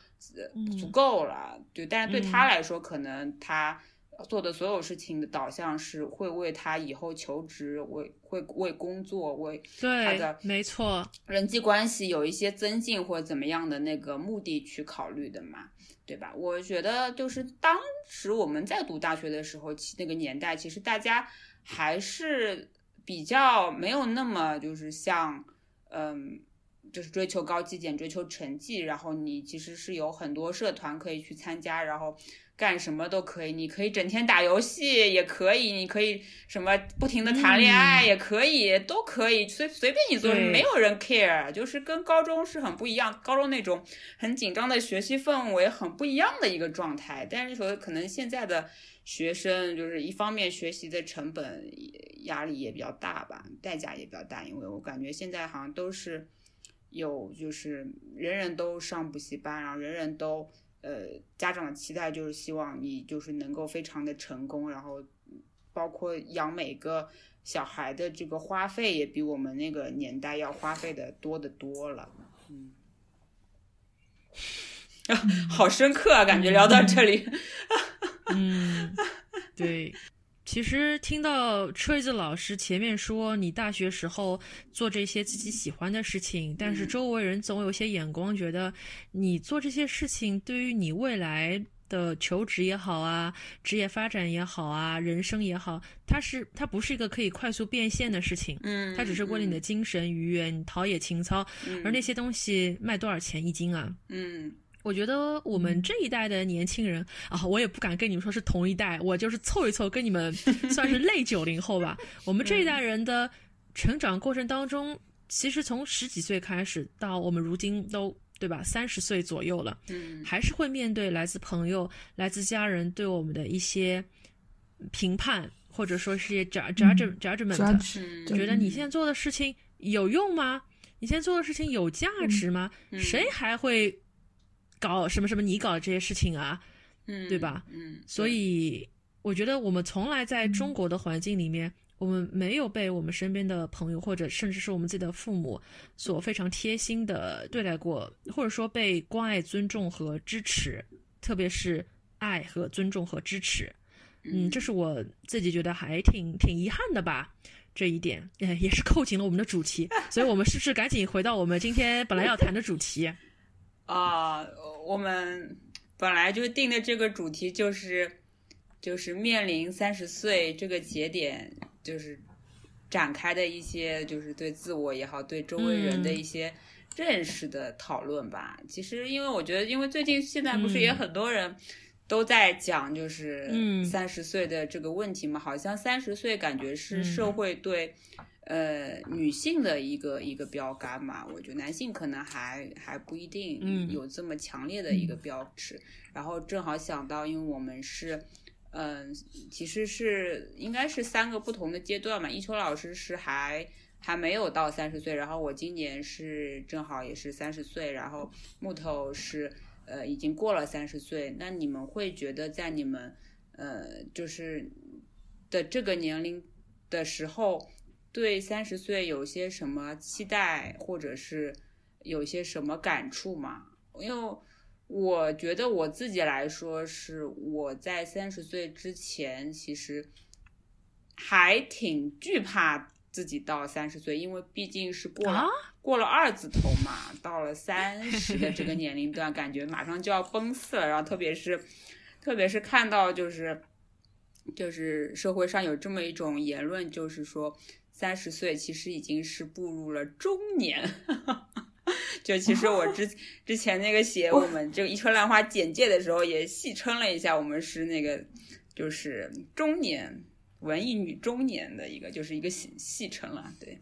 足够了。对，但是对嗯他来说，可能他做的所有事情的导向是会为他以后求职、为会为工作、为他对的，没错，人际关系有一些增进或怎么样的那个目的去考虑的嘛，对吧？我觉得就是当时我们在读大学的时候，其那个年代，其实大家还是比较没有那么就是像嗯。就是追求高绩点，追求成绩，然后你其实是有很多社团可以去参加，然后干什么都可以。你可以整天打游戏，也可以；你可以什么不停的谈恋爱，也可以，都可以，随随便你做，没有人 care。就是跟高中是很不一样，高中那种很紧张的学习氛围很不一样的一个状态。但是说可能现在的学生就是一方面学习的成本压力也比较大吧，代价也比较大，因为我感觉现在好像都是。有就是人人都上补习班，然后人人都呃家长的期待就是希望你就是能够非常的成功，然后包括养每个小孩的这个花费也比我们那个年代要花费的多的多了。嗯，啊，好深刻啊，感觉聊到这里。嗯，对。其实听到车子老师前面说你大学时候做这些自己喜欢的事情，但是周围人总有些眼光，觉得你做这些事情对于你未来的求职也好啊，职业发展也好啊，人生也好，它是它不是一个可以快速变现的事情，嗯，它只是为了你的精神愉悦，你陶冶情操，而那些东西卖多少钱一斤啊？嗯。我觉得我们这一代的年轻人啊，我也不敢跟你们说是同一代，我就是凑一凑，跟你们 算是类九零后吧。我们这一代人的成长过程当中，其实从十几岁开始到我们如今都对吧，三十岁左右了，嗯，还是会面对来自朋友、来自家人对我们的一些评判，或者说是些 judge judge judgment，觉得你现在做的事情有用吗？你现在做的事情有价值吗？谁还会？搞什么什么？你搞的这些事情啊，嗯，对吧？嗯，所以我觉得我们从来在中国的环境里面，我们没有被我们身边的朋友或者甚至是我们自己的父母所非常贴心的对待过，或者说被关爱、尊重和支持，特别是爱和尊重和支持。嗯，这是我自己觉得还挺挺遗憾的吧。这一点，也是扣紧了我们的主题。所以我们是不是赶紧回到我们今天本来要谈的主题？啊，我们本来就定的这个主题就是，就是面临三十岁这个节点，就是展开的一些，就是对自我也好，对周围人的一些认识的讨论吧。其实，因为我觉得，因为最近现在不是也很多人都在讲，就是三十岁的这个问题嘛，好像三十岁感觉是社会对。呃，女性的一个一个标杆嘛，我觉得男性可能还还不一定有这么强烈的一个标尺。然后正好想到，因为我们是，嗯，其实是应该是三个不同的阶段嘛。一秋老师是还还没有到三十岁，然后我今年是正好也是三十岁，然后木头是呃已经过了三十岁。那你们会觉得在你们呃就是的这个年龄的时候？对三十岁有些什么期待，或者是有些什么感触吗？因为我觉得我自己来说，是我在三十岁之前，其实还挺惧怕自己到三十岁，因为毕竟是过了过了二字头嘛，到了三 十的这个年龄段，感觉马上就要奔四了。然后特别是特别是看到就是就是社会上有这么一种言论，就是说。三十岁其实已经是步入了中年，就其实我之之前那个写我们这个一车兰花简介的时候也戏称了一下，我们是那个就是中年文艺女中年的一个就是一个戏戏称了，对，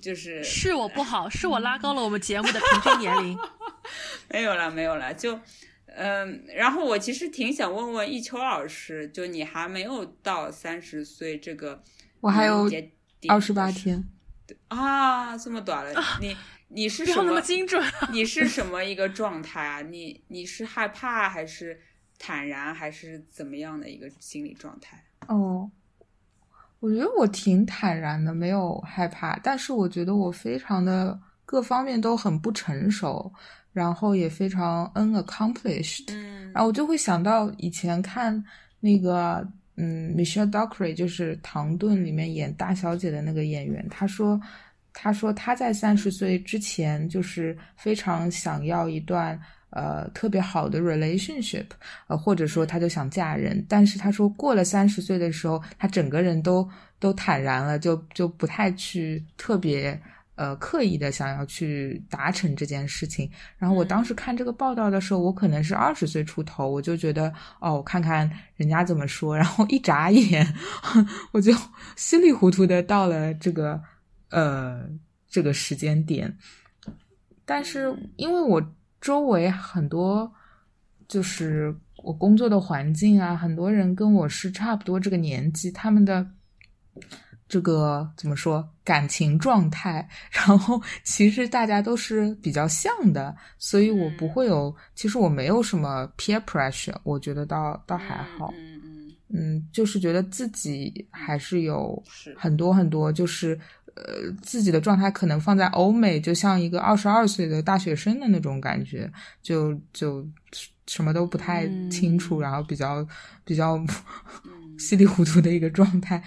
就是是我不好，是我拉高了 我们节目的平均年龄，没有了没有了，就嗯，然后我其实挺想问问一秋老师，就你还没有到三十岁这个，我还有。二十八天，啊，这么短了，你你是什么？精准？你是什么一个状态啊？你你是害怕还是坦然还是怎么样的一个心理状态？哦，我觉得我挺坦然的，没有害怕，但是我觉得我非常的各方面都很不成熟，然后也非常 unaccomplished，嗯，然后我就会想到以前看那个。嗯，Michelle Dockery 就是《唐顿》里面演大小姐的那个演员。他说，他说他在三十岁之前就是非常想要一段呃特别好的 relationship，呃或者说他就想嫁人。但是他说过了三十岁的时候，他整个人都都坦然了，就就不太去特别。呃，刻意的想要去达成这件事情。然后我当时看这个报道的时候，我可能是二十岁出头，我就觉得哦，我看看人家怎么说。然后一眨眼，我就稀里糊涂的到了这个呃这个时间点。但是因为我周围很多，就是我工作的环境啊，很多人跟我是差不多这个年纪，他们的。这个怎么说？感情状态，然后其实大家都是比较像的，所以我不会有，其实我没有什么 peer pressure，我觉得倒倒还好。嗯嗯。嗯，就是觉得自己还是有很多很多，就是呃自己的状态可能放在欧美，就像一个二十二岁的大学生的那种感觉，就就什么都不太清楚，嗯。然后比较比较嗯 稀里糊涂的一个状态，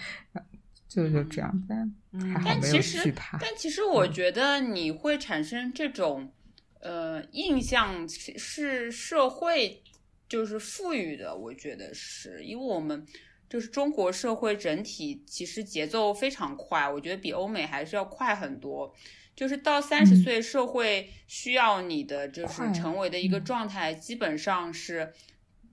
就就这样，但还好但其实。但其实我觉得你会产生这种呃印象是是社会就是赋予的，我觉得是因为我们就是中国社会整体其实节奏非常快，我觉得比欧美还是要快很多。就是到三十嗯岁，社会需要你的就是成为的一个嗯状态，基本上是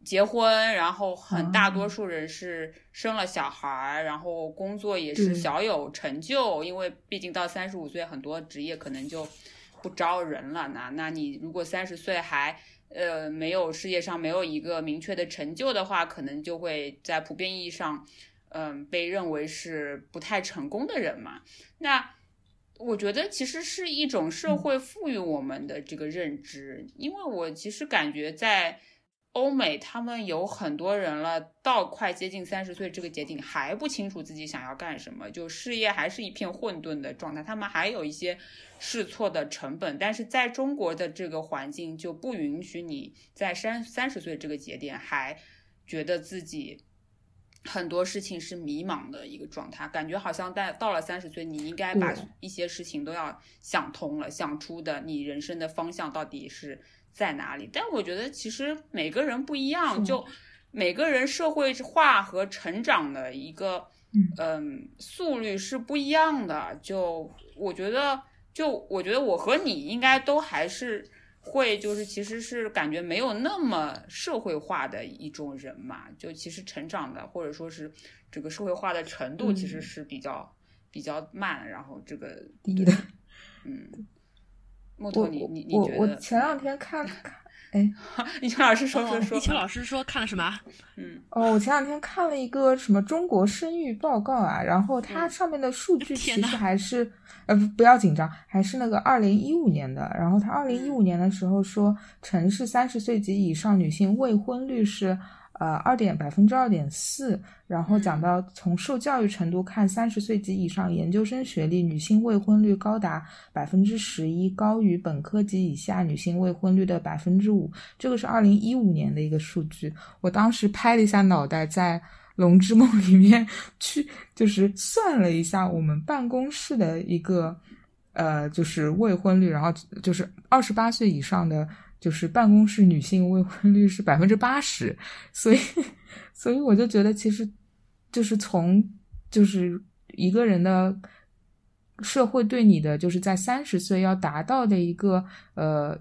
结婚，然后很大多哦数人是生了小孩儿，然后工作也是小有成就，因为毕竟到三十五岁，很多职业可能就不招人了。那那你如果三十岁还呃没有事业上没有一个明确的成就的话，可能就会在普遍意义上，嗯、被认为是不太成功的人嘛。那我觉得其实是一种社会赋予我们的这个认知，因为我其实感觉在欧美，他们有很多人了，到快接近三十岁这个节点还不清楚自己想要干什么，就事业还是一片混沌的状态，他们还有一些试错的成本，但是在中国的这个环境就不允许你在三三十岁这个节点还觉得自己。很多事情是迷茫的一个状态，感觉好像在到了三十岁，你应该把一些事情都要想通了，想出的你人生的方向到底是在哪里。但我觉得其实每个人不一样，就每个人社会化和成长的一个嗯嗯速率是不一样的。就我觉得，就我觉得我和你应该都还是。会就是其实是感觉没有那么社会化的一种人嘛，就其实成长的或者说是这个社会化的程度其实嗯是比较、比较慢，然后这个低的。嗯，木我头你我我你你觉得？我前两天看 看，哎，一秋老师说说说，一秋老师说看了什么？嗯哦，我前两天看了一个什么中国生育报告啊，然后它嗯上面的数 据其实还是，呃，不不要紧张，还是那个二零一五年的。然后它二零一五年的时候说，城市三十岁及以上女性未婚率是呃二点百分之二点四，然后讲嗯到从受教育程度看，三十岁及以上研究生学历女性未婚率高达百分之十一，高于本科及以下女性未婚率的百分之五。这个是二零一五年的一个数据，我当时拍了一下脑袋，在《龙之梦》里面去就是算了一下我们办公室的一个呃，就是未婚率，然后就是二十八岁以上的，就是办公室女性未婚率是百分之八十，所以所以我就觉得其实就是从就是一个人的。社会对你的就是在三十岁要达到的一个呃，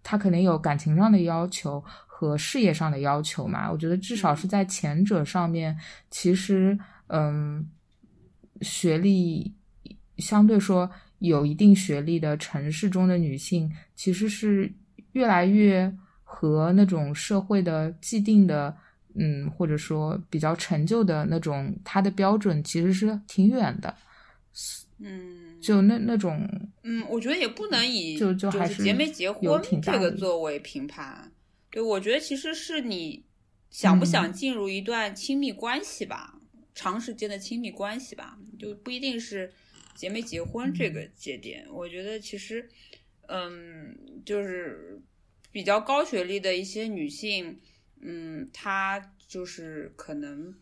他可能有感情上的要求和事业上的要求嘛。我觉得至少是在前者上面，其实嗯，学历相对说有一定学历的城市中的女性，其实是越来越和那种社会的既定的。嗯，或者说比较陈旧的那种，他的标准其实是挺远的。嗯，就那那种，嗯，我觉得也不能以就就还是结没结有婚这个作为评判。对，我觉得其实是你想不想嗯进入一段亲密关系吧，长时间的亲密关系吧，就不一定是结没结婚这个节点。我觉得其实，嗯，就是比较高学历的一些女性，嗯，她就是可能。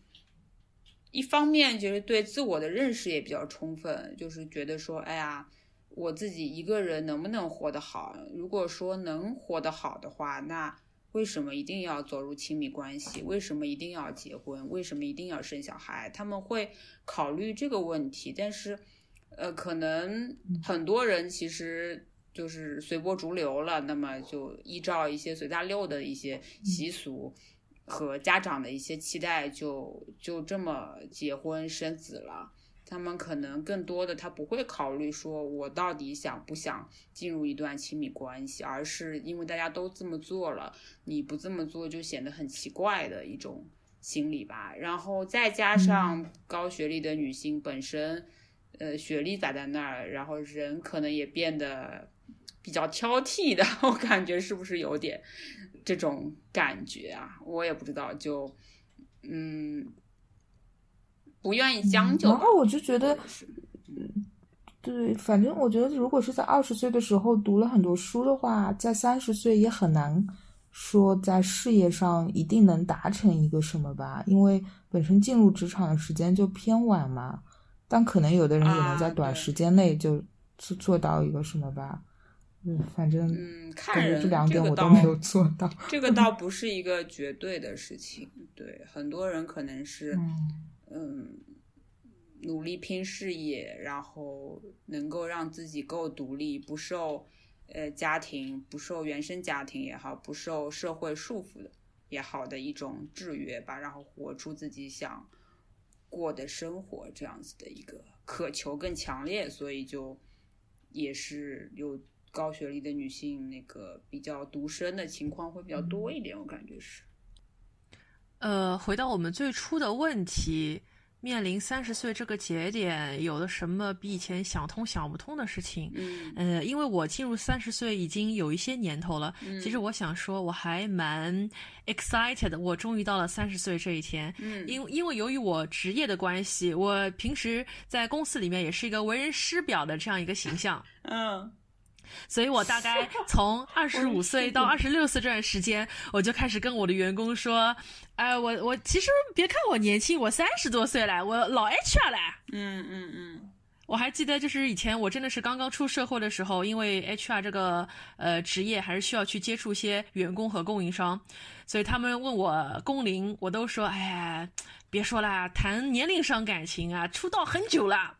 一方面就是对自我的认识也比较充分，就是觉得说，哎呀，我自己一个人能不能活得好？如果说能活得好的话，那为什么一定要走入亲密关系？为什么一定要结婚？为什么一定要生小孩？他们会考虑这个问题，但是，呃，可能很多人其实就是随波逐流了，那么就依照一些随大流的一些习俗。和家长的一些期待就，就这么结婚生子了。他们可能更多的他不会考虑说我到底想不想进入一段亲密关系，而是因为大家都这么做了，你不这么做就显得很奇怪的一种心理吧。然后再加上高学历的女性本身，呃，学历摆在那儿，然后人可能也变得比较挑剔的，我感觉是不是有点？这种感觉啊，我也不知道，就嗯，不愿意将就吧。然后我就觉得嗯对，反正我觉得，如果是在二十岁的时候读了很多书的话，在三十岁也很难说在事业上一定能达成一个什么吧，因为本身进入职场的时间就偏晚嘛。但可能有的人也能在短时间内就做做到一个什么吧。嗯，反正嗯，看人这两点这个倒我都没有做到。这个倒不是一个绝对的事情，对，很多人可能是嗯嗯努力拼事业，然后能够让自己够独立，不受呃家庭、不受原生家庭也好，不受社会束缚的也好的一种制约吧，然后活出自己想过的生活，这样子的一个渴求更强烈，所以就也是有高学历的女性那个比较独身的情况会比较多一点，我感觉是。呃，回到我们最初的问题，面临三十岁这个节点，有了什么比以前想通想不通的事情？嗯呃，因为我进入三十岁已经有一些年头了，嗯其实我想说，我还蛮 excited，的我终于到了三十岁这一天。嗯因因为由于我职业的关系，我平时在公司里面也是一个为人师表的这样一个形象，嗯所以我大概 从二十五岁到二十六岁这段时间，我就开始跟我的员工说，哎、我我其实别看我年轻，我三十多岁了，我老 HR 了。嗯嗯嗯我还记得，就是以前我真的是刚刚出社会的时候，因为 HR 这个呃职业还是需要去接触一些员工和供应商，所以他们问我工龄，我都说，哎呀，别说啦，谈年龄伤感情啊，出道很久了。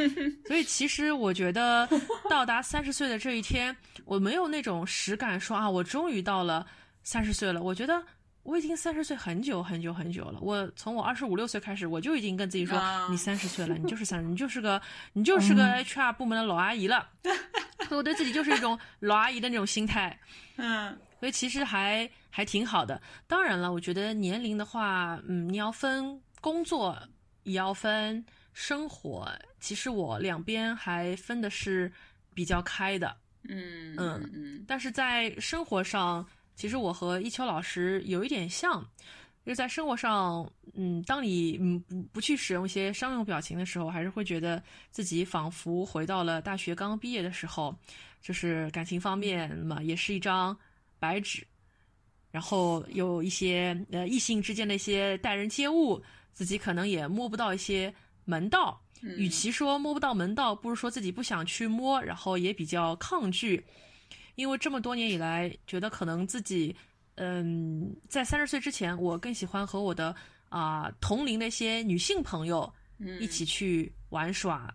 所以其实我觉得到达三十岁的这一天，我没有那种实感说啊，我终于到了三十岁了。我觉得我已经三十岁很久很久很久了。我从我二十五六岁开始，我就已经跟自己说，啊你三十岁了，你就是三十，你就是个你就是个 HR 部门的老阿姨了。所 以我对自己就是一种老阿姨的那种心态。嗯所以其实还还挺好的。当然了，我觉得年龄的话，嗯，你要分工作，也要分生活。其实我两边还分的是比较开的。嗯嗯嗯但是在生活上，其实我和一秋老师有一点像，就是在生活上，嗯，当你嗯不不去使用一些商用表情的时候，还是会觉得自己仿佛回到了大学刚毕业的时候，就是感情方面嘛，也是一张白纸，然后有一些呃异性之间的一些待人接物，自己可能也摸不到一些门道。与其说摸不到门道，不如说自己不想去摸，然后也比较抗拒。因为这么多年以来，觉得可能自己，嗯，在三十岁之前，我更喜欢和我的啊、同龄的一些女性朋友嗯一起去玩耍。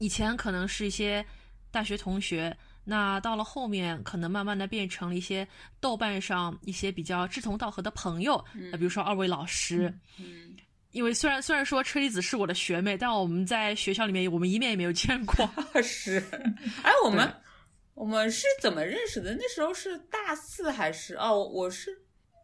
以前可能是一些大学同学，那到了后面，可能慢慢的变成了一些豆瓣上一些比较志同道合的朋友，那、比如说二位老师。嗯因为虽然虽然说车厘子是我的学妹，但我们在学校里面我们一面也没有见过。是，哎，我们我们是怎么认识的？那时候是大四还是哦？我是，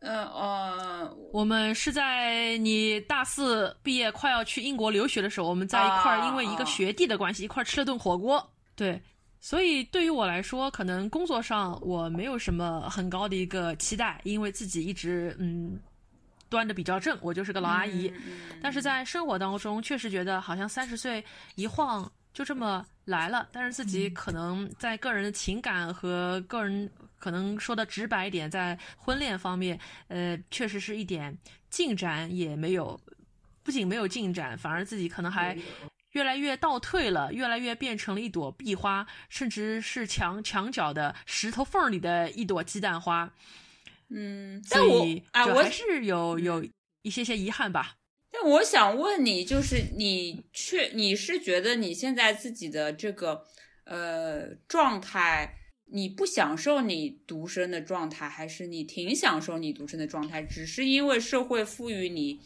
呃呃，我们是在你大四毕业快要去英国留学的时候，我们在一块儿，啊因为一个学弟的关系，一块儿吃了顿火锅。对，所以对于我来说，可能工作上我没有什么很高的一个期待，因为自己一直嗯端的比较正，我就是个老阿姨。嗯但是在生活当中，确实觉得好像三十岁一晃就这么来了，但是自己可能在个人的情感和个人，可能说的直白一点，在婚恋方面，呃，确实是一点进展也没有，不仅没有进展，反而自己可能还越来越倒退了，越来越变成了一朵壁花，甚至是墙墙角的石头缝里的一朵鸡蛋花。嗯，但我以啊，我还是有有一些些遗憾吧。但我想问你，就是你确你是觉得你现在自己的这个呃状态，你不享受你独身的状态，还是你挺享受你独身的状态？只是因为社会赋予你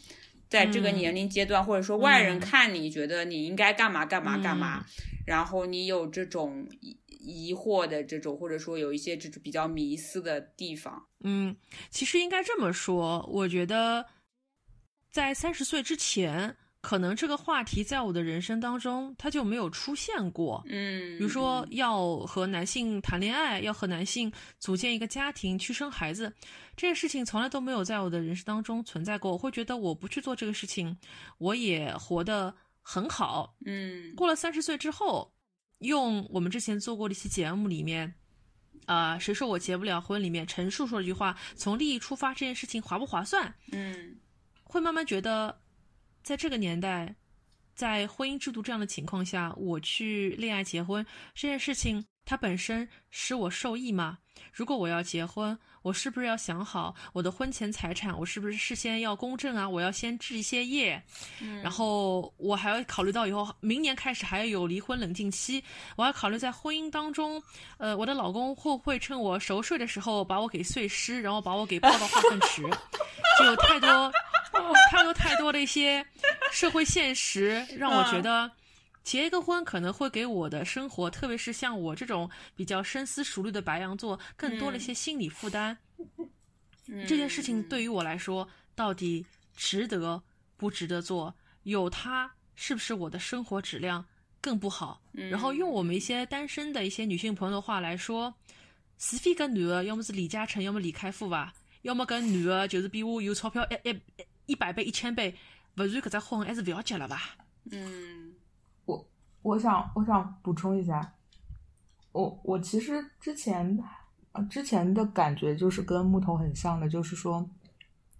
在这个嗯。年龄阶段，或者说外人嗯。看你觉得你应该干嘛干嘛干嘛，嗯。然后你有这种疑疑惑的这种，或者说有一些这种比较迷思的地方。嗯，其实应该这么说，我觉得在三十岁之前，可能这个话题在我的人生当中它就没有出现过。嗯，比如说要和男性谈恋爱，要和男性组建一个家庭，去生孩子，这件事情从来都没有在我的人生当中存在过。我会觉得我不去做这个事情，我也活得很好。嗯，过了三十岁之后，用我们之前做过的一期节目里面，啊、谁说我结不了婚？里面陈述说了一句话：从利益出发，这件事情划不划算？嗯会慢慢觉得，在这个年代，在婚姻制度这样的情况下，我去恋爱结婚这件事情，它本身使我受益吗？如果我要结婚，我是不是要想好我的婚前财产？我是不是事先要公证啊？我要先置一些业，然后我还要考虑到以后明年开始还要有离婚冷静期，我要考虑在婚姻当中，呃，我的老公会不会趁我熟睡的时候把我给碎尸，然后把我给抱到化粪 池？就有太多太多太多的一些社会现实，让我觉得结一个婚可能会给我的生活，特别是像我这种比较深思熟虑的白羊座，更多了一些心理负担。嗯这件事情对于我来说，到底值得不值得做？有他，是不是我的生活质量更不好？然后用我们一些单身的一些女性朋友的话来说，除非跟女的要么是李嘉诚，要么李开复吧，要么跟女的就是比我有钞票一一一百倍、一千倍，不然搿只婚还是勿要结了吧？嗯我我想我想补充一下，我我其实之前呃之前的感觉就是跟木头很像的，就是说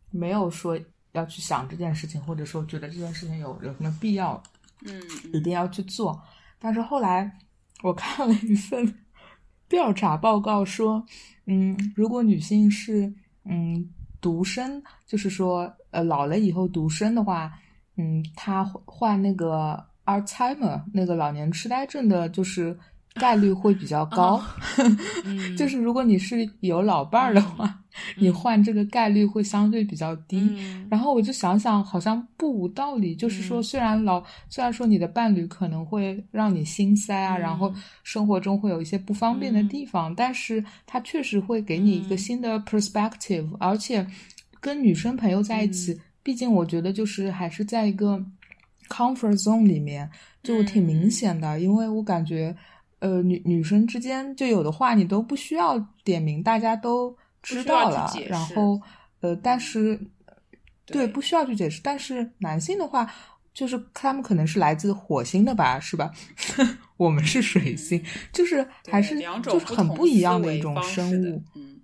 没有说要去想这件事情，或者说觉得这件事情有有什么必要嗯一定要去做。但是后来我看了一份调查报告说，嗯，如果女性是嗯独生，就是说呃老了以后独生的话，嗯，他患那个 Alzheimer 那个老年痴呆症的，就是概率会比较高。嗯，就是如果你是有老伴儿的话，你换这个概率会相对比较低。嗯。然后我就想想，好像不无道理。就是说，嗯。虽然老，虽然说你的伴侣可能会让你心塞啊，嗯然后生活中会有一些不方便的地方，但是他确实会给你一个嗯。新的 perspective，、而且跟女生朋友在一起，嗯。毕竟我觉得就是还是在一个 comfort zone 里面，就挺明显的，因为我感觉。呃，女女生之间就有的话你都不需要点名，大家都知道了然后，呃，但是对对不需要去解释。但是男性的话，就是他们可能是来自火星的吧，是吧？我们是水星，就是还是就是很不一样的一种生物。嗯，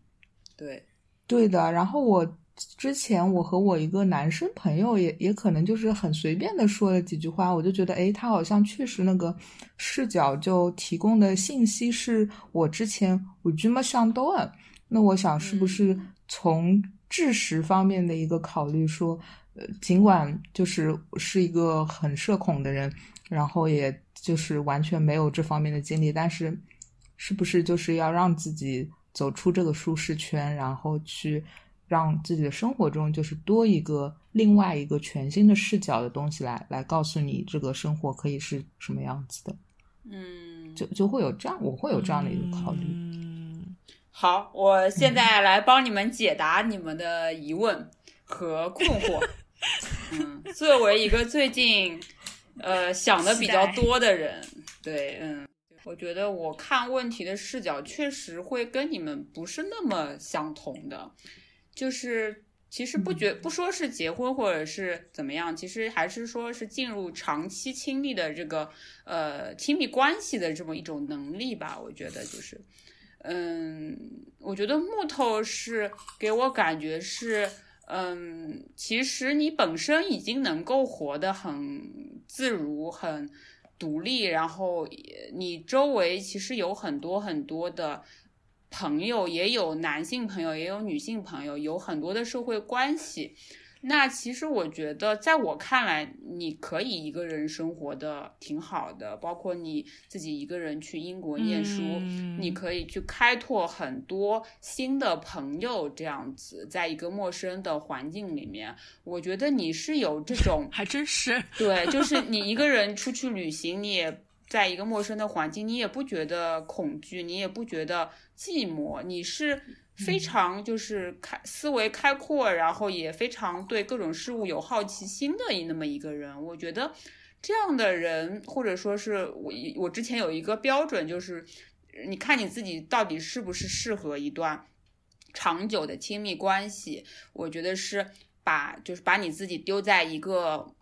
对，对的，然后我之前我和我一个男生朋友也也可能就是很随便的说了几句话，我就觉得诶，他好像确实那个视角就提供的信息是我之前我这么想到的。那我想是不是嗯。从知识方面的一个考虑说，呃，尽管就是是一个很社恐的人，然后也就是完全没有这方面的经历，但是是不是就是要让自己走出这个舒适圈，然后去让自己的生活中就是多一个另外一个全新的视角的东西来来告诉你这个生活可以是什么样子的，嗯，就就会有这样，我会有这样的一个考虑。嗯，好，我现在来帮你们解答你们的疑问和困惑。嗯，作为一个最近呃想的比较多的人，对，嗯，我觉得我看问题的视角确实会跟你们不是那么相同的，就是。其实不觉不说是结婚或者是怎么样，其实还是说是进入长期亲密的这个呃亲密关系的这么一种能力吧。我觉得就是，嗯，我觉得木头是给我感觉是，嗯，其实你本身已经能够活得很自如、很独立，然后你周围其实有很多很多的朋友，也有男性朋友，也有女性朋友，有很多的社会关系。那其实我觉得，在我看来，你可以一个人生活的挺好的，包括你自己一个人去英国念书，嗯。你可以去开拓很多新的朋友，这样子，在一个陌生的环境里面，我觉得你是有这种 还真是，对，就是你一个人出去旅行，你也在一个陌生的环境，你也不觉得恐惧，你也不觉得寂寞，你是非常就是开思维开阔，然后也非常对各种事物有好奇心的那么一个人。我觉得这样的人，或者说是我我之前有一个标准，就是你看你自己到底是不是适合一段长久的亲密关系。我觉得是把就是把你自己丢在一个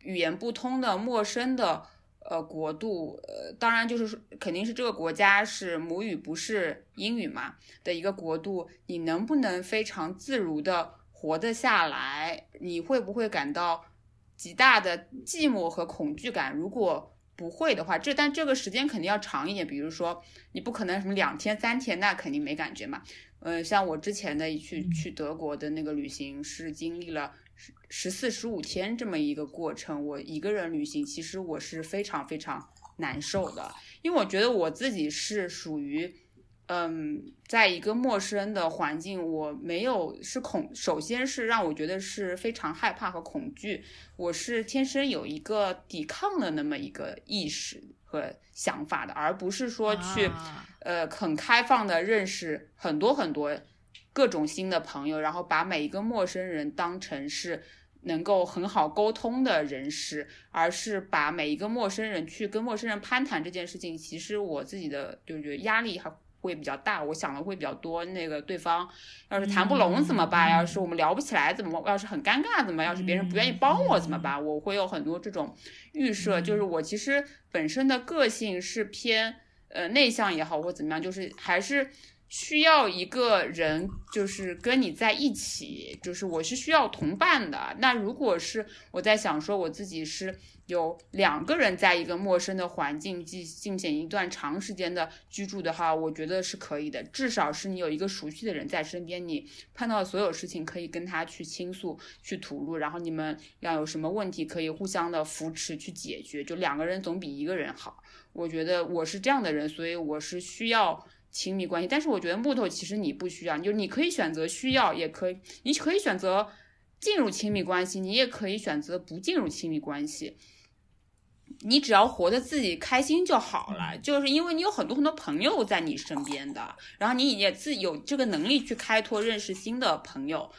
语言不通的陌生的。呃，国度，呃，当然就是说，肯定是这个国家是母语不是英语嘛的一个国度，你能不能非常自如的活得下来？你会不会感到极大的寂寞和恐惧感？如果不会的话，这但这个时间肯定要长一点，比如说你不可能什么两天三天，那肯定没感觉嘛。嗯，像我之前的一去去德国的那个旅行是经历了。十四十五天这么一个过程，我一个人旅行，其实我是非常非常难受的，因为我觉得我自己是属于，嗯，在一个陌生的环境，我没有是恐，首先是让我觉得是非常害怕和恐惧，我是天生有一个抵抗的那么一个意识和想法的，而不是说去，呃，很开放的认识很多很多。各种新的朋友，然后把每一个陌生人当成是能够很好沟通的人士，而是把每一个陌生人去跟陌生人攀谈这件事情，其实我自己的就觉得压力还会比较大，我想的会比较多。那个对方要是谈不拢怎么办？要是我们聊不起来怎么？要是很尴尬怎么？要是别人不愿意帮我怎么办？我会有很多这种预设，就是我其实本身的个性是偏呃内向也好或怎么样，就是还是。需要一个人，就是跟你在一起，就是我是需要同伴的。那如果是我在想说，我自己是有两个人在一个陌生的环境进进行一段长时间的居住的话，我觉得是可以的。至少是你有一个熟悉的人在身边，你碰到所有事情可以跟他去倾诉、去吐露，然后你们要有什么问题可以互相的扶持去解决。就两个人总比一个人好。我觉得我是这样的人，所以我是需要。亲密关系，但是我觉得木头其实你不需要，就你可以选择需要，也可以，你可以选择进入亲密关系，你也可以选择不进入亲密关系。你只要活得自己开心就好了，就是因为你有很多很多朋友在你身边的，然后你也自有这个能力去开拓认识新的朋友，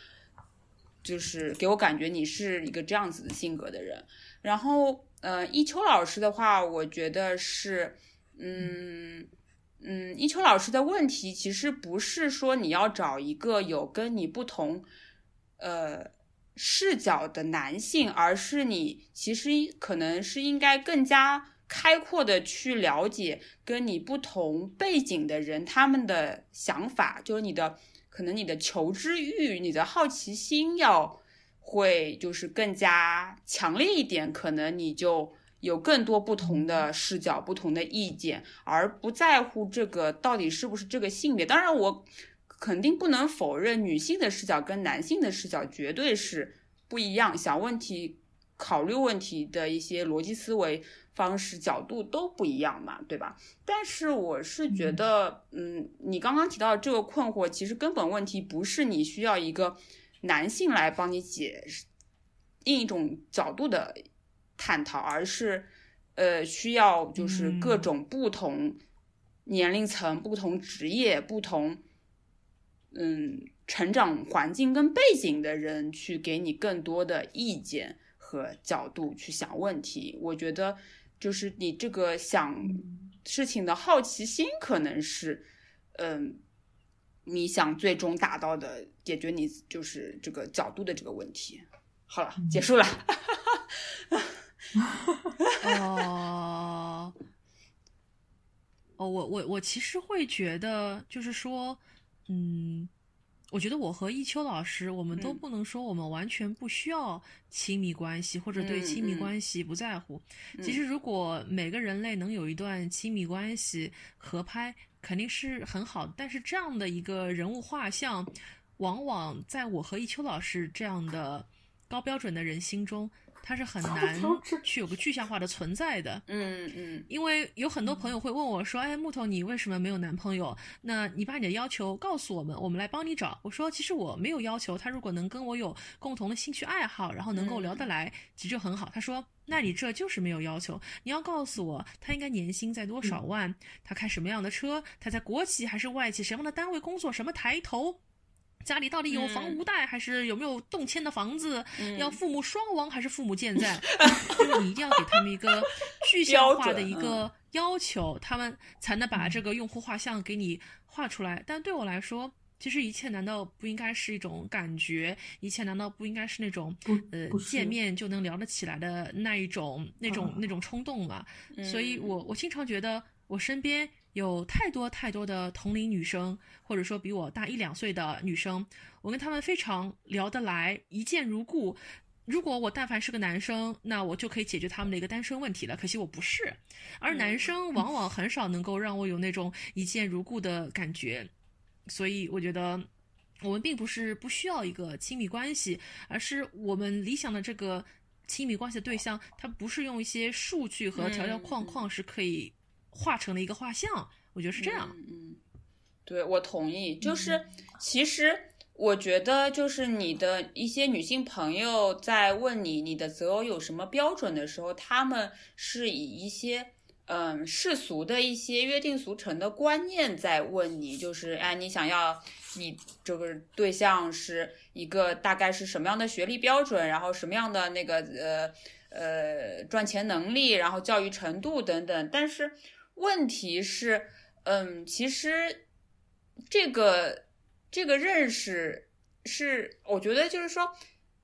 就是给我感觉你是一个这样子的性格的人。然后，呃，一秋老师的话，我觉得是，嗯。嗯，一秋老师的问题其实不是说你要找一个有跟你不同，呃视角的男性，而是你其实可能是应该更加开阔的去了解跟你不同背景的人他们的想法，就是你的可能你的求知欲、你的好奇心要会就是更加强烈一点，可能你就。有更多不同的视角、不同的意见，而不在乎这个到底是不是这个性别。当然，我肯定不能否认女性的视角跟男性的视角绝对是不一样，想问题、考虑问题的一些逻辑思维方式、角度都不一样嘛，对吧？但是我是觉得，嗯，你刚刚提到这个困惑，其实根本问题不是你需要一个男性来帮你解另一种角度的。探讨，而是，呃，需要就是各种不同年龄层、不同职业、不同嗯成长环境跟背景的人去给你更多的意见和角度去想问题。我觉得，就是你这个想事情的好奇心，可能是嗯你想最终达到的解决你就是这个角度的这个问题。好了，结束了。哦，哦，我我我其实会觉得，就是说，嗯，我觉得我和一秋老师，我们都不能说我们完全不需要亲密关系，或者对亲密关系不在乎。其实，如果每个人类能有一段亲密关系合拍，肯定是很好的。但是，这样的一个人物画像，往往在我和一秋老师这样的。高标准的人心中，他是很 难去有个具象化的存在的。嗯嗯因为有很多朋友会问我说：“哎，木头，你为什么没有男朋友？那你把你的要求告诉我们，我们来帮你找。”我说：“其实我没有要求，他如果能跟我有共同的兴趣爱好，然后能够聊得来，其实就很好。”他说：“那你这就是没有要求，你要告诉我他应该年薪在多少万，他开什么样的车，他在国企还是外企，什么样的单位工作，什么抬头。”家里到底有房无贷，还是有没有动迁的房子？要父母双亡还是父母健在？就是你一定要给他们一个具象化的一个要求，他们才能把这个用户画像给你画出来。但对我来说，其实一切难道不应该是一种感觉？一切难道不应该是那种呃见面就能聊得起来的那一种、那种、那种冲动吗？所以我我经常觉得我身边。有太多太多的同龄女生，或者说比我大一两岁的女生，我跟她们非常聊得来，一见如故。如果我但凡是个男生，那我就可以解决他们的一个单身问题了。可惜我不是，而男生往往很少能够让我有那种一见如故的感觉。所以我觉得，我们并不是不需要一个亲密关系，而是我们理想的这个亲密关系的对象，他不是用一些数据和条条框框是可以。画成了一个画像，我觉得是这样。嗯，对，我同意。就是其实我觉得，就是你的一些女性朋友在问你你的择偶有什么标准的时候，他们是以一些嗯世俗的一些约定俗成的观念在问你，就是哎，你想要你这个对象是一个大概是什么样的学历标准，然后什么样的那个呃呃赚钱能力，然后教育程度等等，但是。问题是，嗯，其实这个这个认识是，我觉得就是说，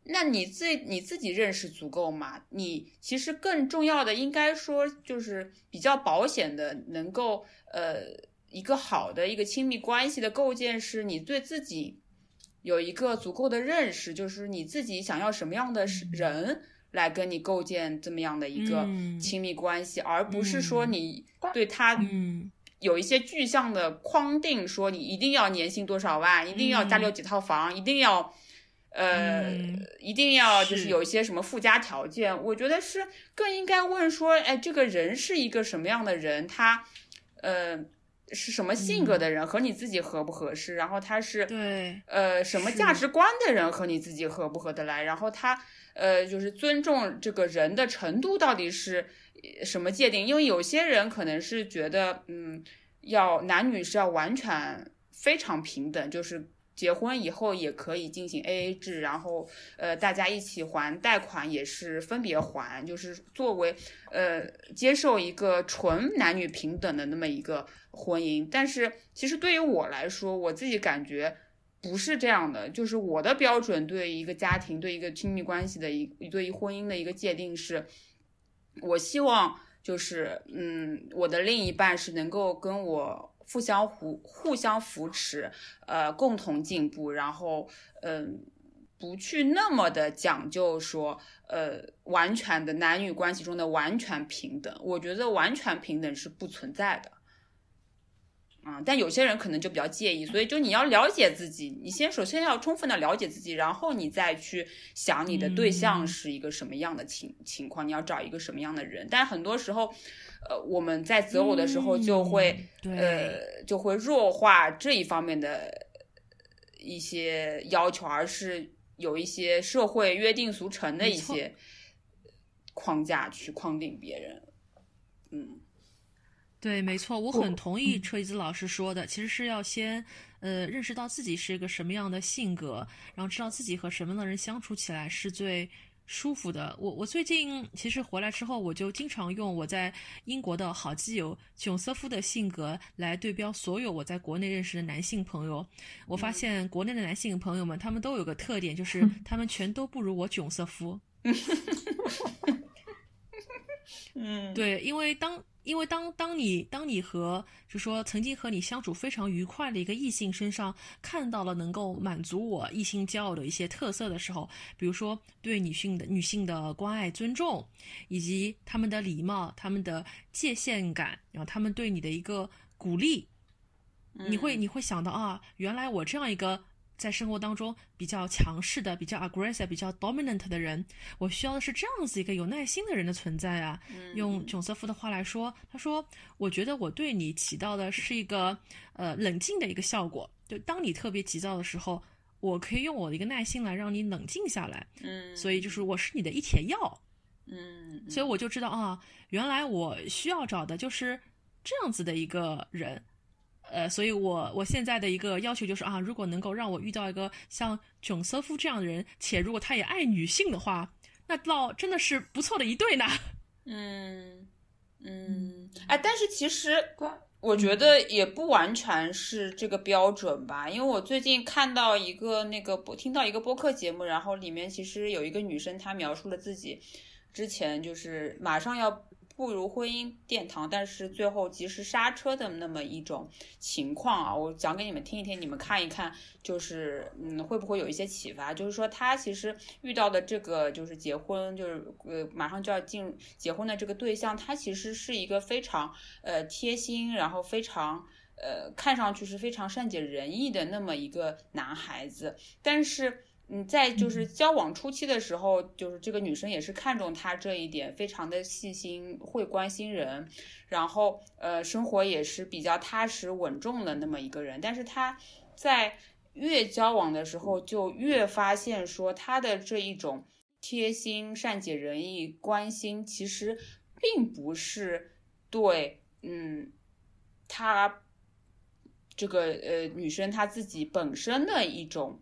那你自你自己认识足够吗？你其实更重要的应该说就是比较保险的，能够呃一个好的一个亲密关系的构建是你对自己有一个足够的认识，就是你自己想要什么样的人。来跟你构建这么样的一个亲密关系，而不是说你对他有一些具象的框定，说你一定要年薪多少万，一定要家里有几套房，一定要呃，一定要就是有一些什么附加条件。我觉得是更应该问说，哎，这个人是一个什么样的人？他呃是什么性格的人？和你自己合不合适？然后他是对呃什么价值观的人？和你自己合不合得来？然后他。呃，就是尊重这个人的程度到底是什么界定？因为有些人可能是觉得，嗯，要男女是要完全非常平等，就是结婚以后也可以进行 A A 制，然后呃大家一起还贷款也是分别还，就是作为呃接受一个纯男女平等的那么一个婚姻。但是其实对于我来说，我自己感觉。不是这样的，就是我的标准对一个家庭、对一个亲密关系的一对于婚姻的一个界定是，我希望就是嗯，我的另一半是能够跟我互相互互相扶持，呃，共同进步，然后嗯，不去那么的讲究说，呃，完全的男女关系中的完全平等，我觉得完全平等是不存在的。啊，但有些人可能就比较介意，所以就你要了解自己，你先首先要充分的了解自己，然后你再去想你的对象是一个什么样的情情况，你要找一个什么样的人。但很多时候，呃，我们在择偶的时候就会呃就会弱化这一方面的一些要求，而是有一些社会约定俗成的一些框架去框定别人，嗯。对，没错，我很同意车厘子老师说的，其实是要先，呃，认识到自己是一个什么样的性格，然后知道自己和什么样的人相处起来是最舒服的。我我最近其实回来之后，我就经常用我在英国的好基友囧瑟夫的性格来对标所有我在国内认识的男性朋友。我发现国内的男性朋友们，他们都有个特点，就是他们全都不如我囧瑟夫。嗯，对，因为当。因为当当你当你和就说曾经和你相处非常愉快的一个异性身上看到了能够满足我异性骄傲的一些特色的时候，比如说对女性的女性的关爱尊重，以及他们的礼貌、他们的界限感，然后他们对你的一个鼓励，你会你会想到啊，原来我这样一个在生活当中比较强势的、比较 aggressive、比较 dominant 的人，我需要的是这样子一个有耐心的人的存在啊。用囧瑟夫的话来说，他说：“我觉得我对你起到的是一个呃冷静的一个效果。就当你特别急躁的时候，我可以用我的一个耐心来让你冷静下来。嗯，所以就是我是你的一帖药。嗯，所以我就知道啊，原来我需要找的就是这样子的一个人。”呃，所以我我现在的一个要求就是啊，如果能够让我遇到一个像囧瑟夫这样的人，且如果他也爱女性的话，那倒真的是不错的一对呢。嗯嗯，哎，但是其实我觉得也不完全是这个标准吧，因为我最近看到一个那个播，听到一个播客节目，然后里面其实有一个女生，她描述了自己之前就是马上要。步入婚姻殿堂，但是最后及时刹车的那么一种情况啊，我讲给你们听一听，你们看一看，就是嗯，会不会有一些启发？就是说，他其实遇到的这个就是结婚，就是呃，马上就要进结婚的这个对象，他其实是一个非常呃贴心，然后非常呃看上去是非常善解人意的那么一个男孩子，但是。嗯，在就是交往初期的时候，就是这个女生也是看重他这一点，非常的细心，会关心人，然后呃，生活也是比较踏实稳重的那么一个人。但是他在越交往的时候，就越发现说他的这一种贴心、善解人意、关心，其实并不是对，嗯，他这个呃女生她自己本身的一种。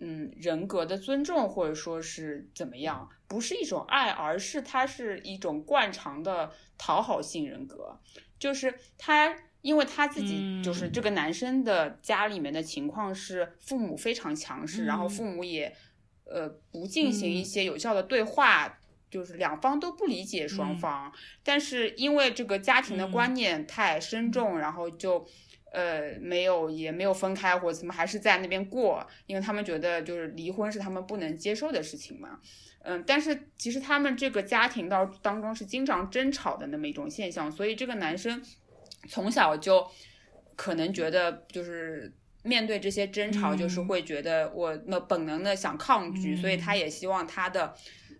嗯，人格的尊重或者说是怎么样，不是一种爱，而是他是一种惯常的讨好性人格。就是他，因为他自己就是这个男生的家里面的情况是父母非常强势，然后父母也呃不进行一些有效的对话，就是两方都不理解双方。但是因为这个家庭的观念太深重，然后就。呃，没有，也没有分开，或者怎么，还是在那边过，因为他们觉得就是离婚是他们不能接受的事情嘛。嗯，但是其实他们这个家庭当当中是经常争吵的那么一种现象，所以这个男生从小就可能觉得就是面对这些争吵，就是会觉得我那本能的想抗拒，所以他也希望他的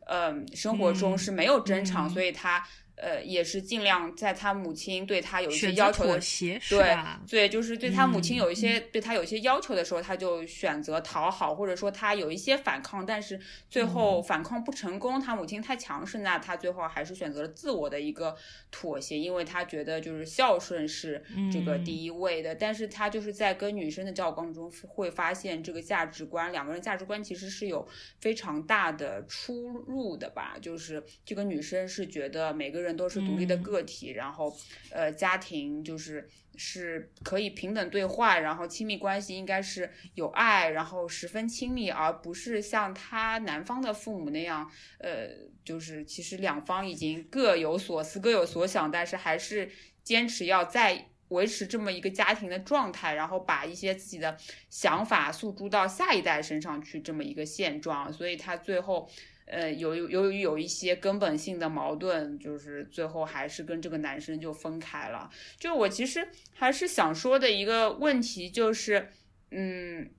嗯生活中是没有争吵，所以他。呃，也是尽量在他母亲对他有一些要求的，对对，就是对他母亲有一些对他有一些要求的时候，他就选择讨好，或者说他有一些反抗，但是最后反抗不成功，他母亲太强势，那他最后还是选择了自我的一个妥协，因为他觉得就是孝顺是这个第一位的。但是他就是在跟女生的交往中会发现，这个价值观两个人价值观其实是有非常大的出入的吧？就是这个女生是觉得每个人。人都是独立的个体，然后，呃，家庭就是是可以平等对话，然后亲密关系应该是有爱，然后十分亲密，而不是像他男方的父母那样，呃，就是其实两方已经各有所思，各有所想，但是还是坚持要在维持这么一个家庭的状态，然后把一些自己的想法诉诸到下一代身上去，这么一个现状，所以他最后。呃，由于由于有一些根本性的矛盾，就是最后还是跟这个男生就分开了。就我其实还是想说的一个问题，就是，嗯，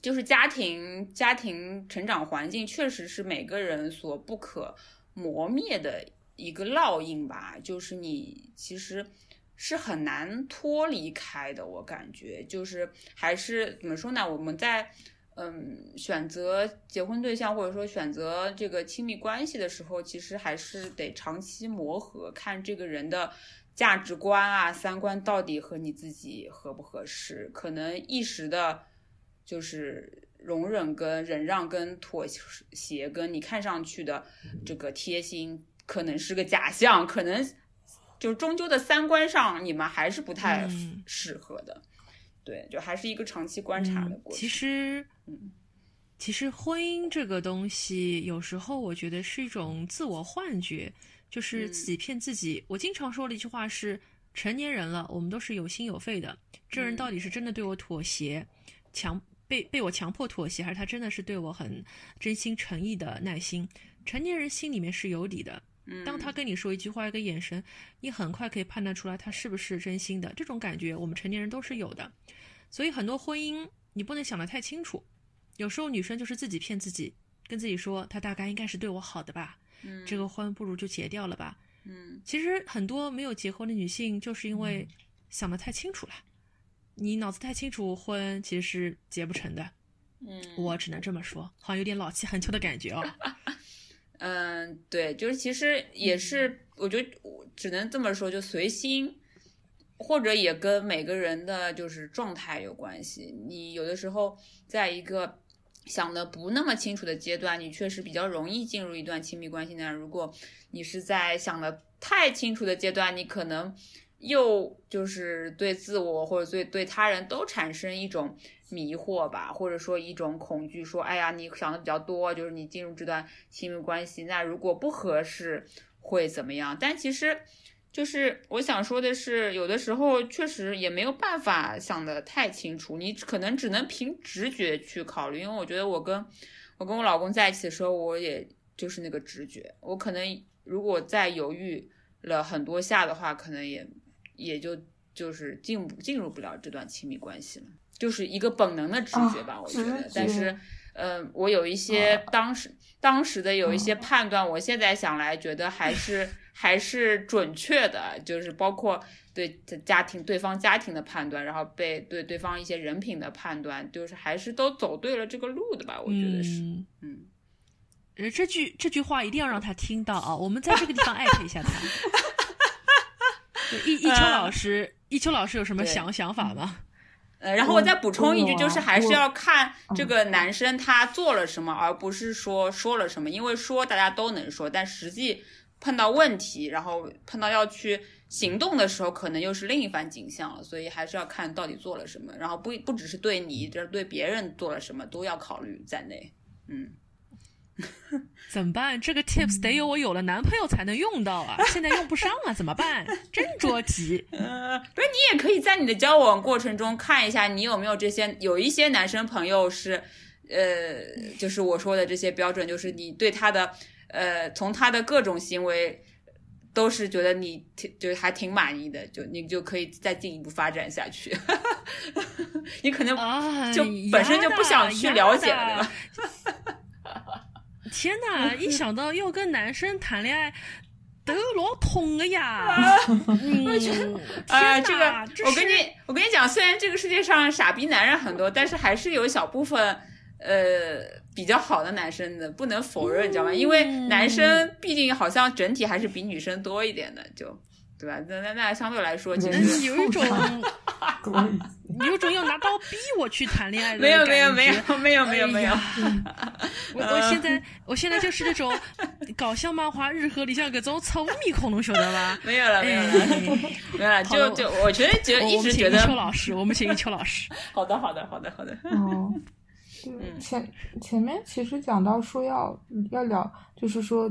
就是家庭家庭成长环境确实是每个人所不可磨灭的一个烙印吧。就是你其实是很难脱离开的，我感觉就是还是怎么说呢？我们在。嗯，选择结婚对象或者说选择这个亲密关系的时候，其实还是得长期磨合，看这个人的价值观啊、三观到底和你自己合不合适。可能一时的，就是容忍跟忍让跟妥协，跟你看上去的这个贴心，可能是个假象，可能就终究的三观上，你们还是不太适合的。对，就还是一个长期观察的过程。其实，嗯，其实婚姻这个东西，有时候我觉得是一种自我幻觉，就是自己骗自己。我经常说的一句话是：成年人了，我们都是有心有肺的。这人到底是真的对我妥协，强被被我强迫妥协，还是他真的是对我很真心诚意的耐心？成年人心里面是有底的。当他跟你说一句话、一个眼神，你很快可以判断出来他是不是真心的。这种感觉，我们成年人都是有的。所以很多婚姻，你不能想得太清楚。有时候女生就是自己骗自己，跟自己说他大概应该是对我好的吧，嗯这个婚不如就结掉了吧。嗯其实很多没有结婚的女性，就是因为想得太清楚了。你脑子太清楚，婚其实是结不成的。嗯，我只能这么说，好像有点老气横秋的感觉哦。嗯，对，就是其实也是，我觉得我只能这么说，就随心，或者也跟每个人的就是状态有关系。你有的时候在一个想的不那么清楚的阶段，你确实比较容易进入一段亲密关系呢。如果你是在想的太清楚的阶段，你可能又就是对自我或者对对他人都产生一种迷惑吧，或者说一种恐惧，说哎呀，你想的比较多，就是你进入这段亲密关系，那如果不合适会怎么样？但其实。就是我想说的是，有的时候确实也没有办法想得太清楚，你可能只能凭直觉去考虑。因为我觉得我跟我跟我老公在一起的时候，我也就是那个直觉，我可能如果再犹豫了很多下的话，可能也也就就是进不进入不了这段亲密关系了，就是一个本能的直觉吧，啊我觉得。但是觉，呃，我有一些啊当时当时的有一些啊判断，我现在想来觉得还是 还是准确的，就是包括对家庭对方家庭的判断，然后被对对方一些人品的判断，就是还是都走对了这个路的吧，我觉得是，嗯，嗯。呃，这句这句话一定要让他听到啊！我们在这个地方艾特一下他。对一一秋老师，一秋老师有什么想想法吗？呃，然后我我再补充一句，就是还是要看这嗯个男生他做了什么，而不是说说了什么。因为说大家都能说，但实际碰到问题，然后碰到要去行动的时候，可能又是另一番景象了。所以还是要看到底做了什么，然后不不只是对你，就是对别人做了什么，都要考虑在内。嗯，怎么办？这个 tips 得有我有了男朋友才能用到啊，现在用不上啊，怎么办？真着急。呃，不是，你也可以在你的交往过程中看一下，你有没有这些，有一些男生朋友是，呃，就是我说的这些标准，就是你对他的，呃，从他的各种行为，都是觉得你挺，就是还挺满意的，就你就可以再进一步发展下去。你可能啊，就本身就不想去了解了，对吧？天哪！一想到要跟男生谈恋爱，都老痛的呀。嗯，啊、天这哪个我跟你我跟你讲，虽然这个世界上傻逼男人很多，但是还是有小部分呃比较好的男生的，不能否认，你知道吗？因为男生毕竟好像整体还是比女生多一点的，就对吧？那那那相对来说，其人实有一种 有一种要拿刀逼我去谈恋爱的没有没有没有没有没有没有，我我现在我现在就是那种搞笑漫画日和里向搿种臭面恐龙晓得吧？没有了没有了哎 没有了，就就我觉得觉得一一直觉得邱老师，我们请一秋老师。好的好的好的好的，哦，前前面其实讲到说要要聊，就是说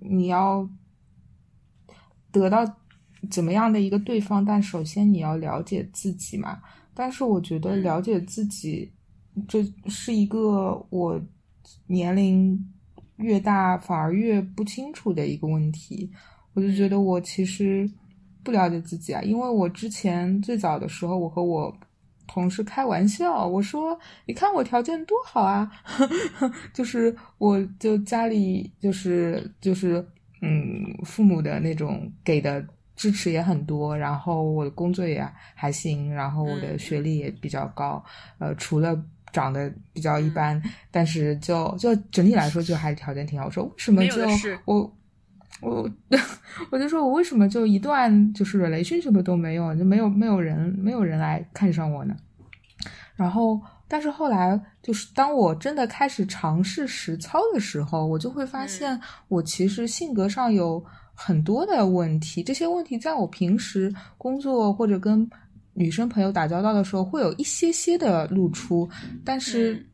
你要得到怎么样的一个对方，但首先你要了解自己嘛。但是我觉得嗯了解自己，这是一个我年龄越大反而越不清楚的一个问题。我就觉得我其实不了解自己啊，因为我之前最早的时候，我和我同事开玩笑，我说：“你看我条件多好啊，就是我就家里就是就是嗯，父母的那种给的支持也很多，然后我的工作也还行，然后我的嗯学历也比较高，呃，除了长得比较嗯一般，但是就就整体来说就还是条件挺好。我说为什么就是我我我就说我为什么就一段就是 relationship 都没有，就没有没有人没有人来看上我呢？然后，但是后来就是当我真的开始尝试实操的时候，我就会发现我其实性格上有很多的问题。这些问题在我平时工作或者跟女生朋友打交道的时候，会有一些些的露出。但是嗯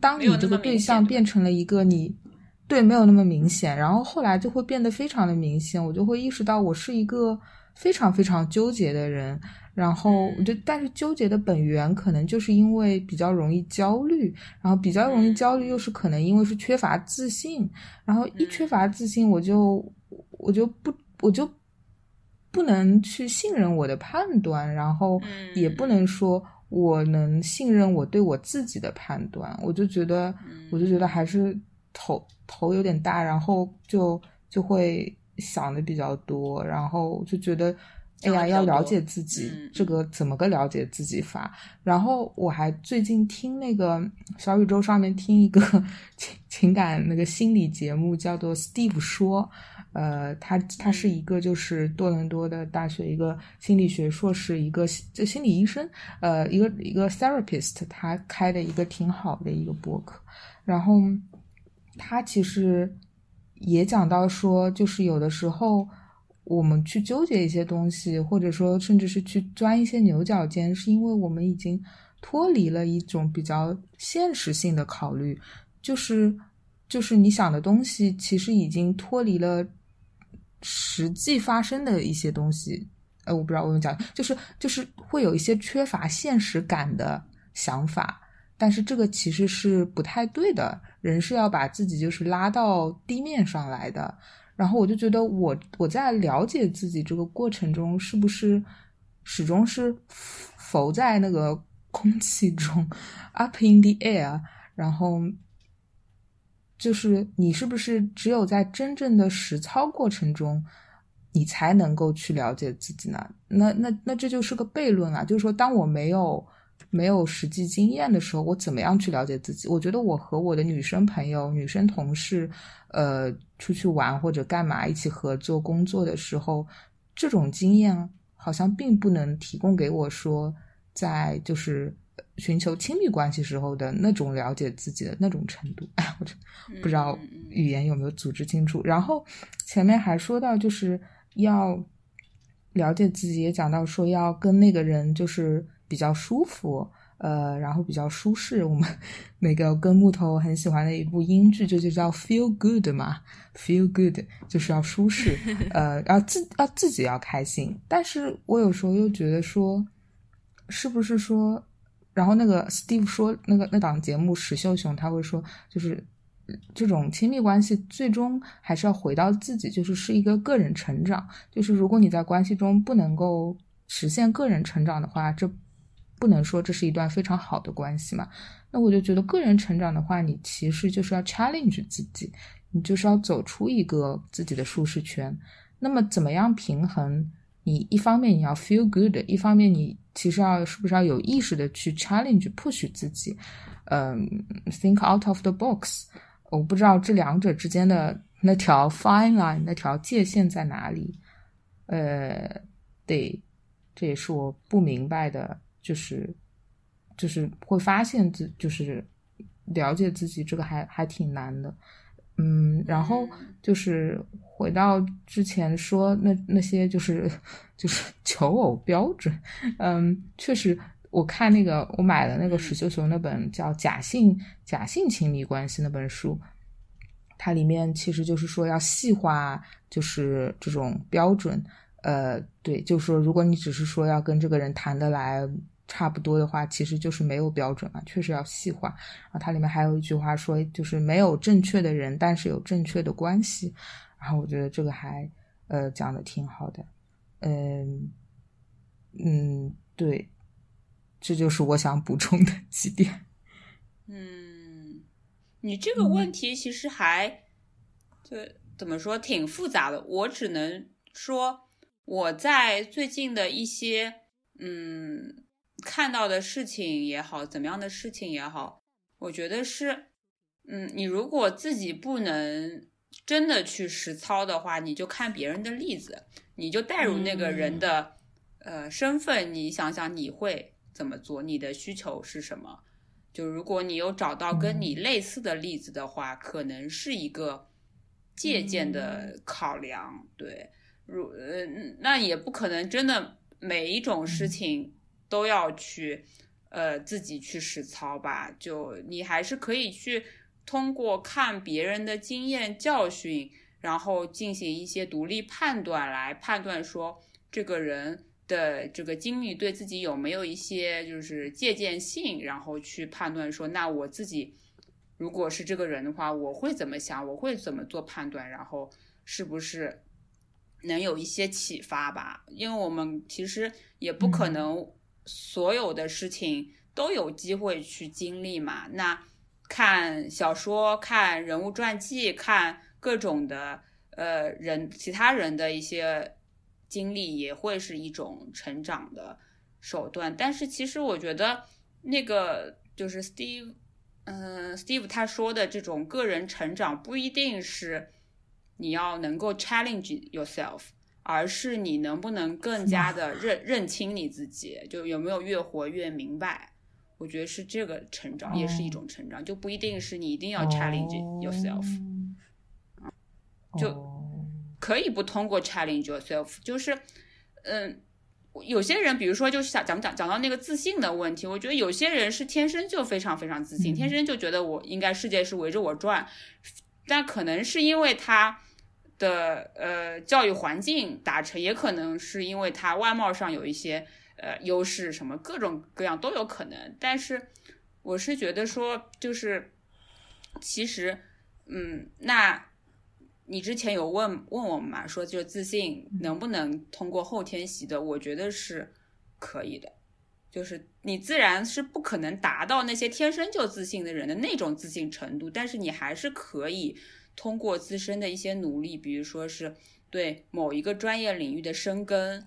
当你这个对象变成了一个你对没有那么明显，然后后来就会变得非常的明显，我就会意识到我是一个非常非常纠结的人。然后我就，但是纠结的本源可能就是因为比较容易焦虑，然后比较容易嗯焦虑，又是可能因为是缺乏自信，然后一嗯缺乏自信，我就我就不我就不能去信任我的判断，然后嗯也不能说我能信任我对我自己的判断，我就觉得，我就觉得还是头头有点大，然后就就会想的比较多，然后就觉得，哎呀，要了解自己，这个怎么个了解自己法？然后我还最近听那个小宇宙上面听一个 情情感那个心理节目，叫做 Steve 说。呃，他他是一个就是多伦多的大学一个心理学硕士，一个这心理医生，呃，一个一个 therapist，他开的一个挺好的一个博客。然后他其实也讲到说，就是有的时候我们去纠结一些东西，或者说甚至是去钻一些牛角尖，是因为我们已经脱离了一种比较现实性的考虑，就是就是你想的东西，其实已经脱离了。实际发生的一些东西，呃，我不知道我们讲，就是就是会有一些缺乏现实感的想法，但是这个其实是不太对的。人是要把自己就是拉到地面上来的。然后我就觉得，我我在了解自己这个过程中，是不是始终是浮在那个空气中，up in the air，然后。就是你是不是只有在真正的实操过程中，你才能够去了解自己呢？那那那这就是个悖论啊！就是说，当我没有没有实际经验的时候，我怎么样去了解自己？我觉得我和我的女生朋友、女生同事，呃，出去玩或者干嘛一起合作工作的时候，这种经验好像并不能提供给我说，在就是。寻求亲密关系时候的那种了解自己的那种程度，哎，我不知道语言有没有组织清楚。然后前面还说到，就是要了解自己，也讲到说要跟那个人就是比较舒服，呃，然后比较舒适。我们 那个跟木头很喜欢的一部英剧，就就叫 Feel Good 嘛，Feel Good 就是要舒适，呃，要自要自己要开心。但是我有时候又觉得说，是不是说？然后那个 Steve 说，那个那档节目石秀雄他会说，就是这种亲密关系最终还是要回到自己，就是是一个个人成长。就是如果你在关系中不能够实现个人成长的话，这不能说这是一段非常好的关系嘛？那我就觉得个人成长的话，你其实就是要 challenge 自己，你就是要走出一个自己的舒适圈。那么怎么样平衡？你一方面你要 feel good，一方面你其实要是不是要有意识的去 challenge push 自己，嗯，think out of the box。我不知道这两者之间的那条 fine line，那条界限在哪里？呃，对，这也是我不明白的，就是就是会发现自就是了解自己这个还还挺难的。嗯，然后就是回到之前说那那些就是就是 求偶标准，嗯，确实我看那个我买了那个史秀雄那本叫《假性假性亲密关系》那本书，它里面其实就是说要细化就是这种标准，呃，对，就是说如果你只是说要跟这个人谈得来。差不多的话，其实就是没有标准嘛，确实要细化。然后它里面还有一句话说，就是没有正确的人，但是有正确的关系。然后我觉得这个还呃讲的挺好的，嗯嗯，对，这就是我想补充的几点。嗯，你这个问题其实还就怎么说挺复杂的。我只能说我在最近的一些嗯。看到的事情也好，怎么样的事情也好，我觉得是，嗯，你如果自己不能真的去实操的话，你就看别人的例子，你就带入那个人的呃身份，你想想你会怎么做，你的需求是什么？就如果你有找到跟你类似的例子的话，可能是一个借鉴的考量。对，如呃，那也不可能真的每一种事情。都要去，呃，自己去实操吧。就你还是可以去通过看别人的经验教训，然后进行一些独立判断，来判断说这个人的这个经历对自己有没有一些就是借鉴性，然后去判断说，那我自己如果是这个人的话，我会怎么想，我会怎么做判断，然后是不是能有一些启发吧？因为我们其实也不可能。所有的事情都有机会去经历嘛。那看小说、看人物传记、看各种的呃人其他人的一些经历，也会是一种成长的手段。但是其实我觉得那个就是 Steve，嗯，Steve 他说的这种个人成长不一定是你要能够 challenge yourself。而是你能不能更加的认认清你自己，就有没有越活越明白？我觉得是这个成长，也是一种成长，就不一定是你一定要 challenge yourself，就可以不通过 challenge yourself。就是，嗯，有些人，比如说，就是想讲讲讲到那个自信的问题，我觉得有些人是天生就非常非常自信，天生就觉得我应该世界是围着我转，但可能是因为他。的呃教育环境达成，也可能是因为他外貌上有一些呃优势，什么各种各样都有可能。但是我是觉得说，就是其实，嗯，那你之前有问问我们嘛，说就自信能不能通过后天习得？我觉得是可以的，就是你自然是不可能达到那些天生就自信的人的那种自信程度，但是你还是可以。通过自身的一些努力，比如说是对某一个专业领域的深耕，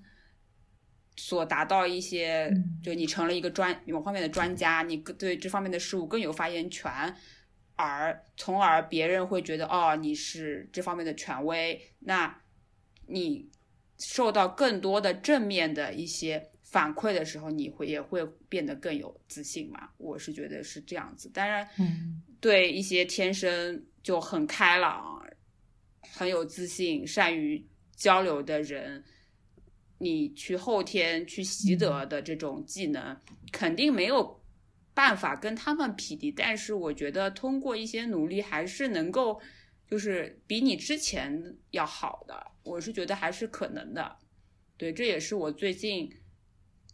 所达到一些，就你成了一个专某方面的专家，你对这方面的事物更有发言权，而从而别人会觉得哦你是这方面的权威，那你受到更多的正面的一些反馈的时候，你会也会变得更有自信嘛？我是觉得是这样子。当然，对一些天生。就很开朗，很有自信，善于交流的人，你去后天去习得的这种技能，肯定没有办法跟他们匹敌。但是我觉得通过一些努力，还是能够，就是比你之前要好的。我是觉得还是可能的。对，这也是我最近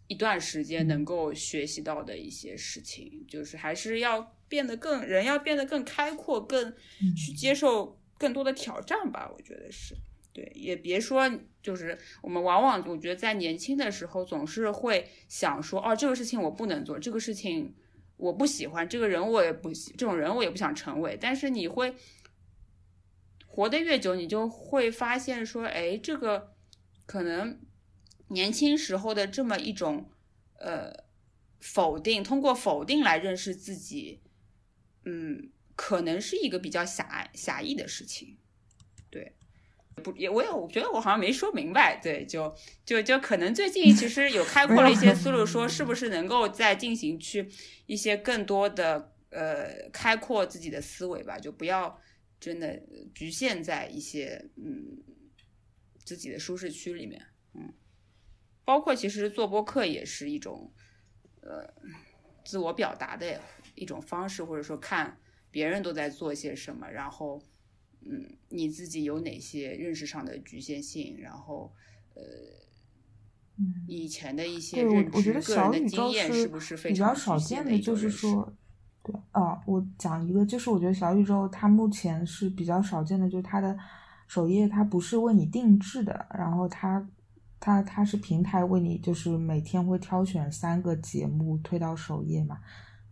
一段时间能够学习到的一些事情，就是还是要。变得更人要变得更开阔，更去接受更多的挑战吧。我觉得是对，也别说就是我们往往我觉得在年轻的时候总是会想说，哦，这个事情我不能做，这个事情我不喜欢，这个人我也不喜，这种人我也不想成为。但是你会活得越久，你就会发现说，哎，这个可能年轻时候的这么一种呃否定，通过否定来认识自己。嗯，可能是一个比较狭狭义的事情，对，不也我也我觉得我好像没说明白，对，就就就可能最近其实有开阔了一些思路，说是不是能够再进行去一些更多的呃开阔自己的思维吧，就不要真的局限在一些嗯自己的舒适区里面，嗯，包括其实做播客也是一种呃自我表达的。一种方式，或者说看别人都在做些什么，然后，嗯，你自己有哪些认识上的局限性，然后，呃，嗯以前的一些认知、个人的经验是不是非常比较少见的？就是说，对啊，我讲一个，就是我觉得小宇宙它目前是比较少见的，就是它的首页它不是为你定制的，然后它它它是平台为你，就是每天会挑选三个节目推到首页嘛。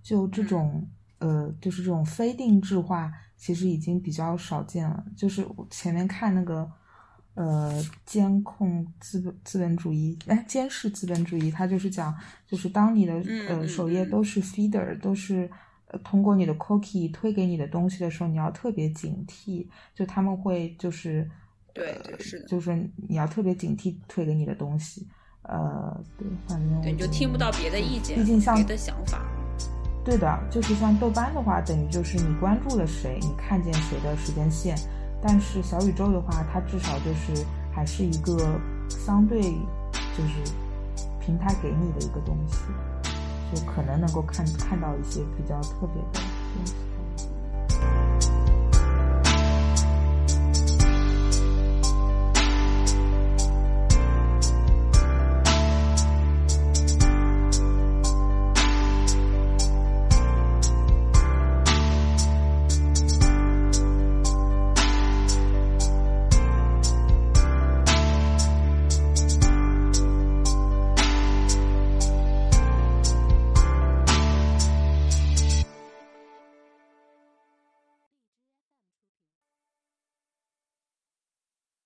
就这种，呃，就是这种非定制化，其实已经比较少见了。就是我前面看那个，呃，监控资本资本主义，哎，监视资本主义，它就是讲，就是当你的呃首页都是 feeder，都是通过你的 cookie 推给你的东西的时候，你要特别警惕，就他们会就是，对对是的，就是你要特别警惕推给你的东西，呃，对，反正对，你就听不到别的意见，毕竟像别的想法。对的，就是像豆瓣的话，等于就是你关注了谁，你看见谁的时间线。但是小宇宙的话，它至少就是还是一个相对就是平台给你的一个东西，就可能能够看看到一些比较特别的东西。